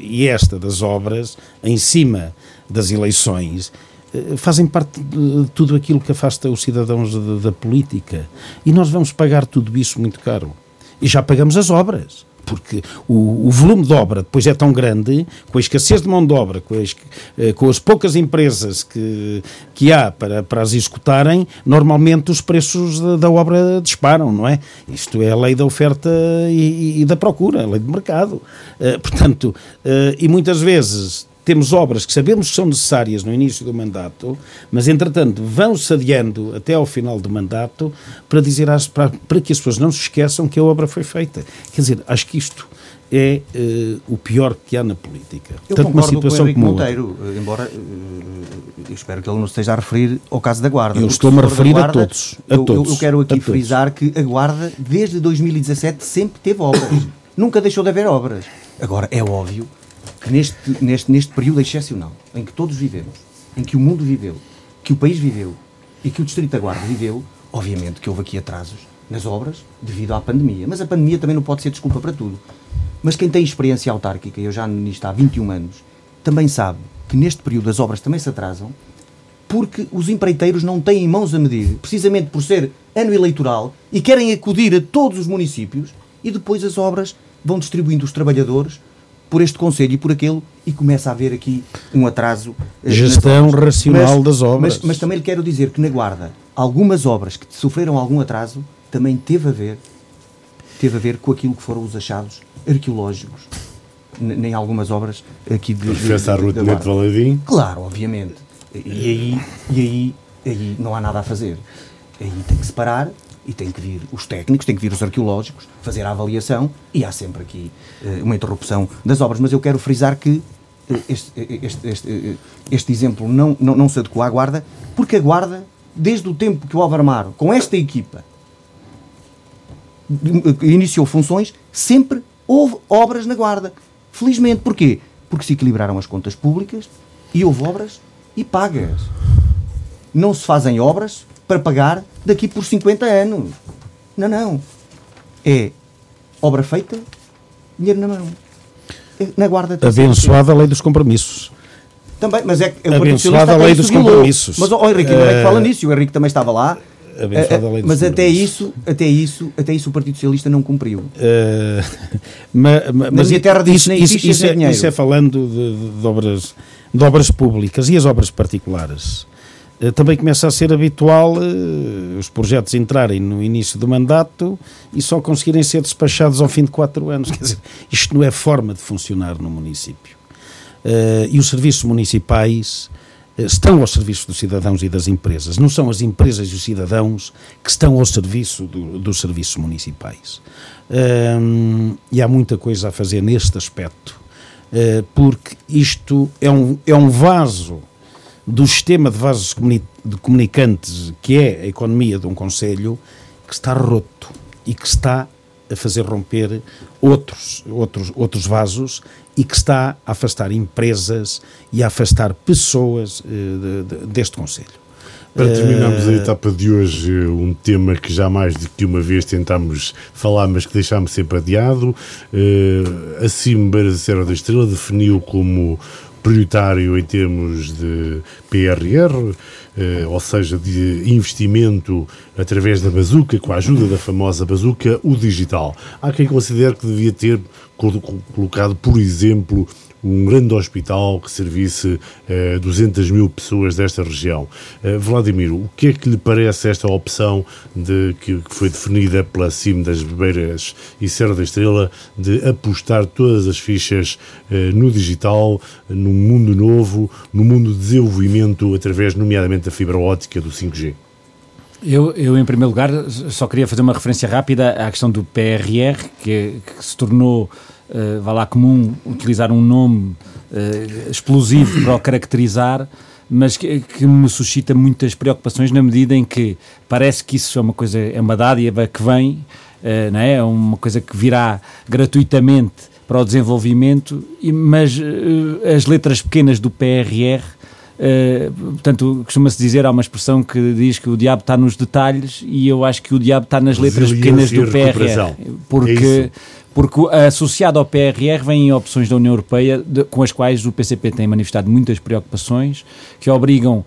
e, esta das obras em cima das eleições uh, fazem parte de tudo aquilo que afasta os cidadãos da política. E nós vamos pagar tudo isso muito caro. E já pagamos as obras porque o, o, volume de obra depois é tão grande, com a escassez de mão de obra, com as, eh, com as poucas empresas que, que há para, para as executarem, normalmente os preços da, da obra disparam, não é? Isto é a lei da oferta e, e da procura, a lei do mercado. Uh, portanto, uh, e muitas vezes temos obras que sabemos que são necessárias no início do mandato, mas entretanto vão-se adiando até ao final do mandato para dizer às, para, para que as pessoas não se esqueçam que a obra foi feita. Quer dizer, acho que isto é uh, o pior que há na política. Eu Tanto uma situação com o como Monteiro, outra. embora uh, espero que ele não esteja a referir ao caso da Guarda. Eu estou-me a referir guarda, a todos. A eu, todos eu, quero aqui frisar que a Guarda, desde 2017, sempre teve obras. Nunca deixou de haver obras. Agora, é óbvio que neste, neste, neste período excepcional em que todos vivemos, em que o mundo viveu, que o país viveu e que o Distrito da Guarda viveu, obviamente que houve aqui atrasos nas obras devido à pandemia. Mas a pandemia também não pode ser desculpa para tudo. Mas quem tem experiência autárquica, eu já nisto há 21 anos, também sabe que neste período as obras também se atrasam porque os empreiteiros não têm mãos a medir, precisamente por ser ano eleitoral e querem acudir a todos os municípios e depois as obras vão distribuindo os trabalhadores por este Conselho e por aquele, e começa a haver aqui um atraso. Eh, Gestão racional mas, das obras. Mas, mas, também lhe quero dizer que na Guarda, algumas obras que sofreram algum atraso também teve a ver, teve a ver com aquilo que foram os achados arqueológicos nem algumas obras aqui de. Ruta de Valadim? Claro, obviamente. E aí, e aí, aí não há nada a fazer. Aí tem que separar e tem que vir os técnicos, tem que vir os arqueológicos, fazer a avaliação e há sempre aqui uh, uma interrupção das obras. Mas eu quero frisar que uh, este, este, este, este, exemplo não, não, não se adequa à Guarda, porque a Guarda, desde o tempo que o Álvaro Amaro, com esta equipa, iniciou funções, sempre houve obras na Guarda. Felizmente, porquê? Porque se equilibraram as contas públicas e houve obras e pagas. Não se fazem obras para pagar daqui por 50 anos. Não, não. É obra feita, dinheiro na mão. É na guarda. Abençoada a lei dos compromissos. Também, mas é que abençoada a lei dos compromissos. Mas o Henrique não é que fala eh, nisso, o Henrique também estava lá. Abençoada a lei dos mas até isso, até isso, até isso o Partido Socialista não cumpriu. Uh, mas, mas, mas, terra isso, isso, isso, é, isso, é, falando de, de obras de obras públicas e as obras particulares. Eh, também começa a ser habitual uh, os projetos entrarem no início do mandato e só conseguirem ser despachados ao fim de quatro anos. Quer dizer, isto não é forma de funcionar no município. Uh, e os serviços municipais uh, estão ao serviço dos cidadãos e das empresas. Não são as empresas e os cidadãos que estão ao serviço do, dos serviços municipais. e há muita coisa a fazer neste aspecto, porque isto é um, é um vaso do sistema de vasos de comunicantes que é a economia de um Conselho que está roto e que está a fazer romper outros, outros, outros vasos e que está a afastar empresas e a afastar pessoas uh, de, de, deste Conselho. Para terminarmos a eh, etapa de hoje, um tema que já mais de que uma vez tentámos falar, mas que deixámos sempre adiado. Uh, a Cimber Serra da Estrela definiu como prioritário em termos de PRR, eh, ou seja, de investimento através da bazuca, com a ajuda da famosa bazuca, o digital. Há quem considere que devia ter colocado, por exemplo, um grande hospital que servisse eh, 200 mil pessoas desta região. Eh, Vladimir, o que é que lhe parece esta opção de, que, que foi definida pela CIM das Bebeiras e Serra da Estrela de apostar todas as fichas eh, no digital, num mundo novo, no mundo de desenvolvimento através, nomeadamente, da fibra óptica do 5G? Eu, eu, em primeiro lugar, só queria fazer uma referência rápida à questão do PRR, que, que se tornou uh, vá lá comum utilizar um nome uh, explosivo para o caracterizar, mas que, que, me suscita muitas preocupações na medida em que parece que isso é uma coisa, é uma dádiva que vem, uh, não é? é uma coisa que virá gratuitamente para o desenvolvimento, mas uh, as letras pequenas do PRR Uh, portanto, costuma-se dizer, há uma expressão que diz que o diabo está nos detalhes e eu acho que o diabo está nas letras pequenas do PRR. Porque, é porque associado ao PRR vêm opções da União Europeia de, com as quais o PCP tem manifestado muitas preocupações que obrigam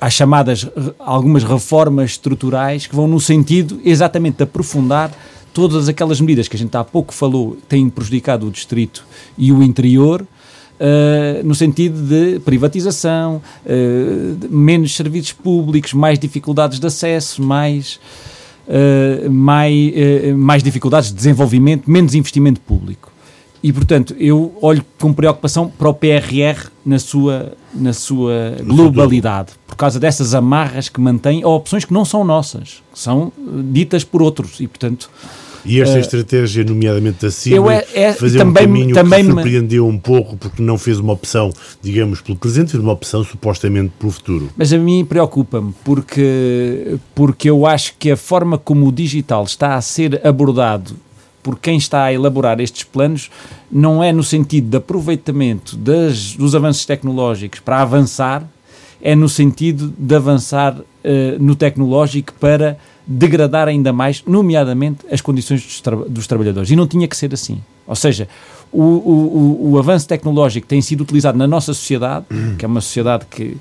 às chamadas algumas reformas estruturais que vão no sentido exatamente de aprofundar todas aquelas medidas que a gente há pouco falou têm prejudicado o distrito e o interior Uh, no sentido de privatização, uh, de menos serviços públicos, mais dificuldades de acesso, mais, uh, mais, mais dificuldades de desenvolvimento, menos investimento público. E, portanto, eu olho com preocupação para o PRR na sua, na sua globalidade, por causa dessas amarras que mantém, ou opções que não são nossas, que são ditas por outros. E, portanto, e esta uh, estratégia, nomeadamente da CIMA, é, é, fazer também, um caminho também que surpreendeu um pouco porque não fez uma opção, digamos, pelo presente, fez uma opção supostamente pelo futuro. Mas a mim preocupa-me porque, porque eu acho que a forma como o digital está a ser abordado por quem está a elaborar estes planos não é no sentido de aproveitamento das, dos avanços tecnológicos para avançar, é no sentido de avançar no tecnológico para degradar ainda mais, nomeadamente, as condições dos, tra dos trabalhadores. E não tinha que ser assim. Ou seja, o, o, o, avanço tecnológico tem sido utilizado na nossa sociedade, que é uma sociedade que,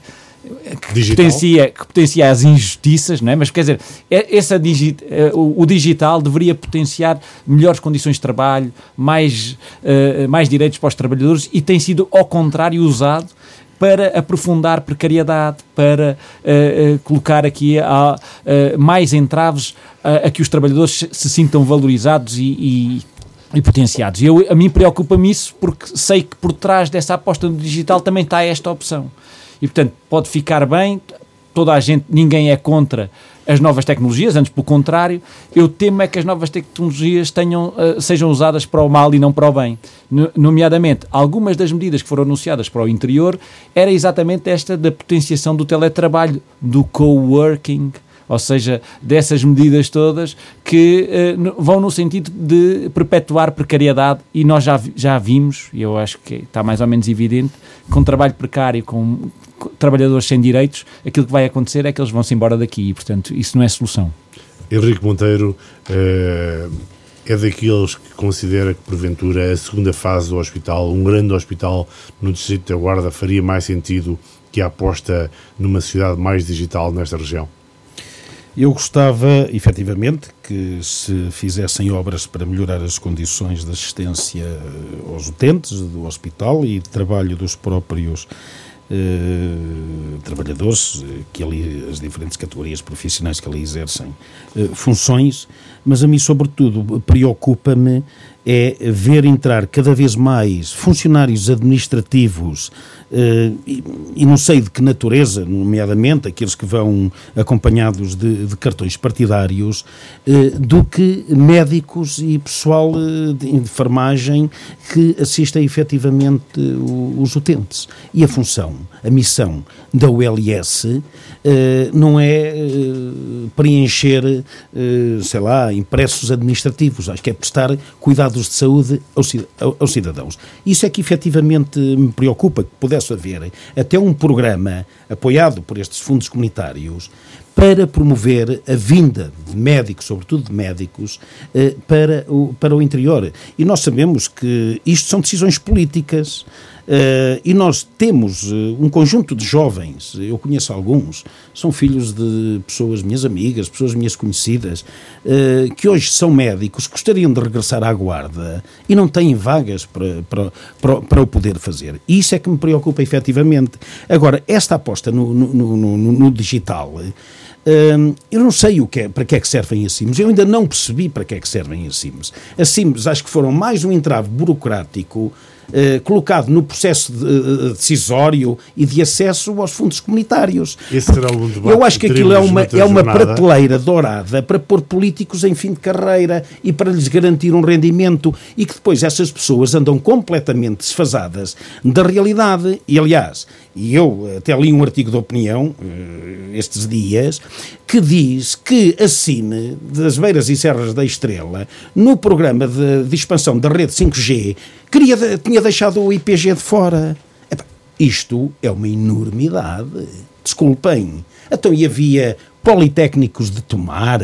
que potencia, que potencia as injustiças, não é? mas quer dizer, é, essa digi eh, o, o, digital deveria potenciar melhores condições de trabalho, mais, uh, mais direitos para os trabalhadores e tem sido, ao contrário, usado para aprofundar precariedade, para uh, uh, colocar aqui uh, mais entraves a que os trabalhadores se, se sintam valorizados e, e, e potenciados. Eu, a mim preocupa-me isso porque sei que por trás dessa aposta no digital também está esta opção. E, portanto, pode ficar bem, toda a gente, ninguém é contra as novas tecnologias, antes pelo contrário, eu temo é que as novas tecnologias tenham, uh, sejam usadas para o mal e não para o bem. Nomeadamente, algumas das medidas que foram anunciadas para o interior era exatamente esta da potenciação do teletrabalho, do co-working, ou seja, dessas medidas todas que uh, vão no sentido de perpetuar precariedade e nós já, já vimos, e eu acho que está mais ou menos evidente, com trabalho precário, com trabalhadores sem direitos, aquilo que vai acontecer é que eles vão se embora daqui e, portanto, isso não é solução. Henrique Monteiro é, é daqueles que considera que, porventura, a segunda fase do hospital, um grande hospital no Distrito da Guarda, faria mais sentido que a aposta numa sociedade mais digital nesta região? Eu gostava, efetivamente, que se fizessem obras para melhorar as condições de assistência aos utentes do hospital e de trabalho dos próprios eh, trabalhadores, eh, que ali, as diferentes categorias profissionais que ali exercem eh, funções, mas a mim, sobretudo, preocupa-me é ver entrar cada vez mais funcionários administrativos Uh, e, não sei de que natureza, nomeadamente aqueles que vão acompanhados de, de cartões partidários, uh, do que médicos e pessoal uh, de enfermagem que assistem efetivamente os utentes. E a função, a missão da ULS não é preencher, sei lá, impressos administrativos, acho que é prestar de saúde aos cidadãos. Isso é que efetivamente me preocupa, que pudesse pudesse haver até um programa apoiado por estes fundos comunitários para promover a vinda de médicos, sobretudo de médicos, eh, para o, para o interior. E nós sabemos que isto são decisões políticas. Uh, e nós temos uh, um conjunto de jovens, eu conheço alguns, são filhos de pessoas minhas amigas, pessoas minhas conhecidas, uh, que hoje são médicos, gostariam de regressar à guarda e não têm vagas para, para, para, para o poder fazer. E isso é que me preocupa efetivamente. Agora, esta aposta no, no, no, no digital. eu não sei o que é, para que é que servem as CIMs, eu ainda não percebi para que é que servem as CIMs. As CIMs acho que foram mais um entrave burocrático eh, colocado no processo de, eh, decisório e de acesso aos fundos comunitários. Esse será algum debate Eu acho que aquilo é uma, é uma prateleira dourada para pôr políticos em fim de carreira e para lhes garantir um rendimento e que depois essas pessoas andam completamente desfasadas da realidade. E, aliás, e eu até li um artigo de opinião uh, estes dias que diz que a Cine das Beiras e Serras da Estrela, no programa de, de expansão da rede 5G, queria, tinha deixado o IPG de fora. Isto é uma enormidade. Desculpem. Então, e havia politécnicos de Tomar,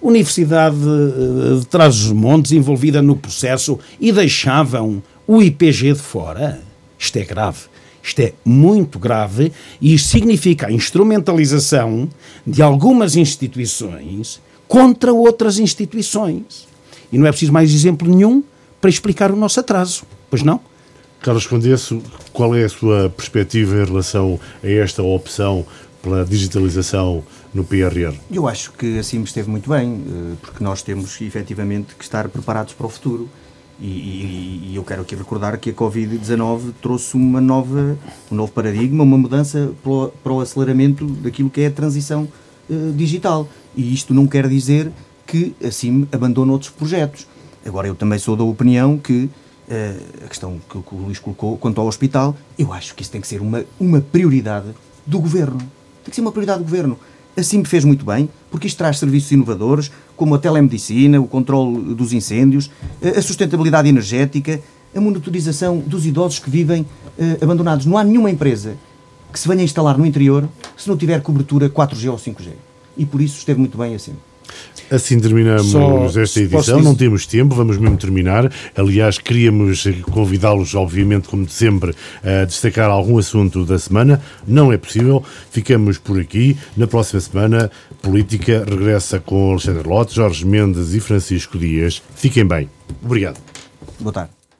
Universidade eh, de Trás-os-Montes envolvida no processo e deixavam o IPG de fora. Isto é grave. Isto é muito grave e isto significa a instrumentalização de algumas instituições contra outras instituições. E não é preciso mais exemplo nenhum para explicar o nosso atraso, pois não? Carlos Condesso, qual é a sua perspectiva em relação a esta opção pela digitalização no PRR? Eu acho que assim esteve muito bem, eh, porque nós temos efetivamente que estar preparados para o futuro. E, e, e eu quero aqui recordar que a Covid-19 trouxe uma nova, um novo paradigma, uma mudança para o, para o aceleramento daquilo que é a transição uh, digital. E isto não quer dizer que assim abandone outros projetos. Agora, eu também sou da opinião que uh, a questão que, que, o Luís colocou quanto ao hospital, eu acho que isso tem que ser uma, uma prioridade do governo. Tem que ser uma prioridade do governo. Assim me fez muito bem, porque isto traz serviços inovadores, como a telemedicina, o controle dos incêndios, a sustentabilidade energética, a monitorização dos idosos que vivem uh, abandonados. Não há nenhuma empresa que se venha instalar no interior se não tiver cobertura 4G ou 5G. E por isso esteve muito bem assim. Assim terminamos Só, esta edição, não temos tempo, vamos mesmo terminar. Aliás, queríamos convidá-los, obviamente, como de sempre, a destacar algum assunto da semana. Não é possível, ficamos por aqui. Na próxima semana, Política regressa com Alexandre Lote, Jorge Mendes e Francisco Dias. Fiquem bem. Obrigado. Boa tarde.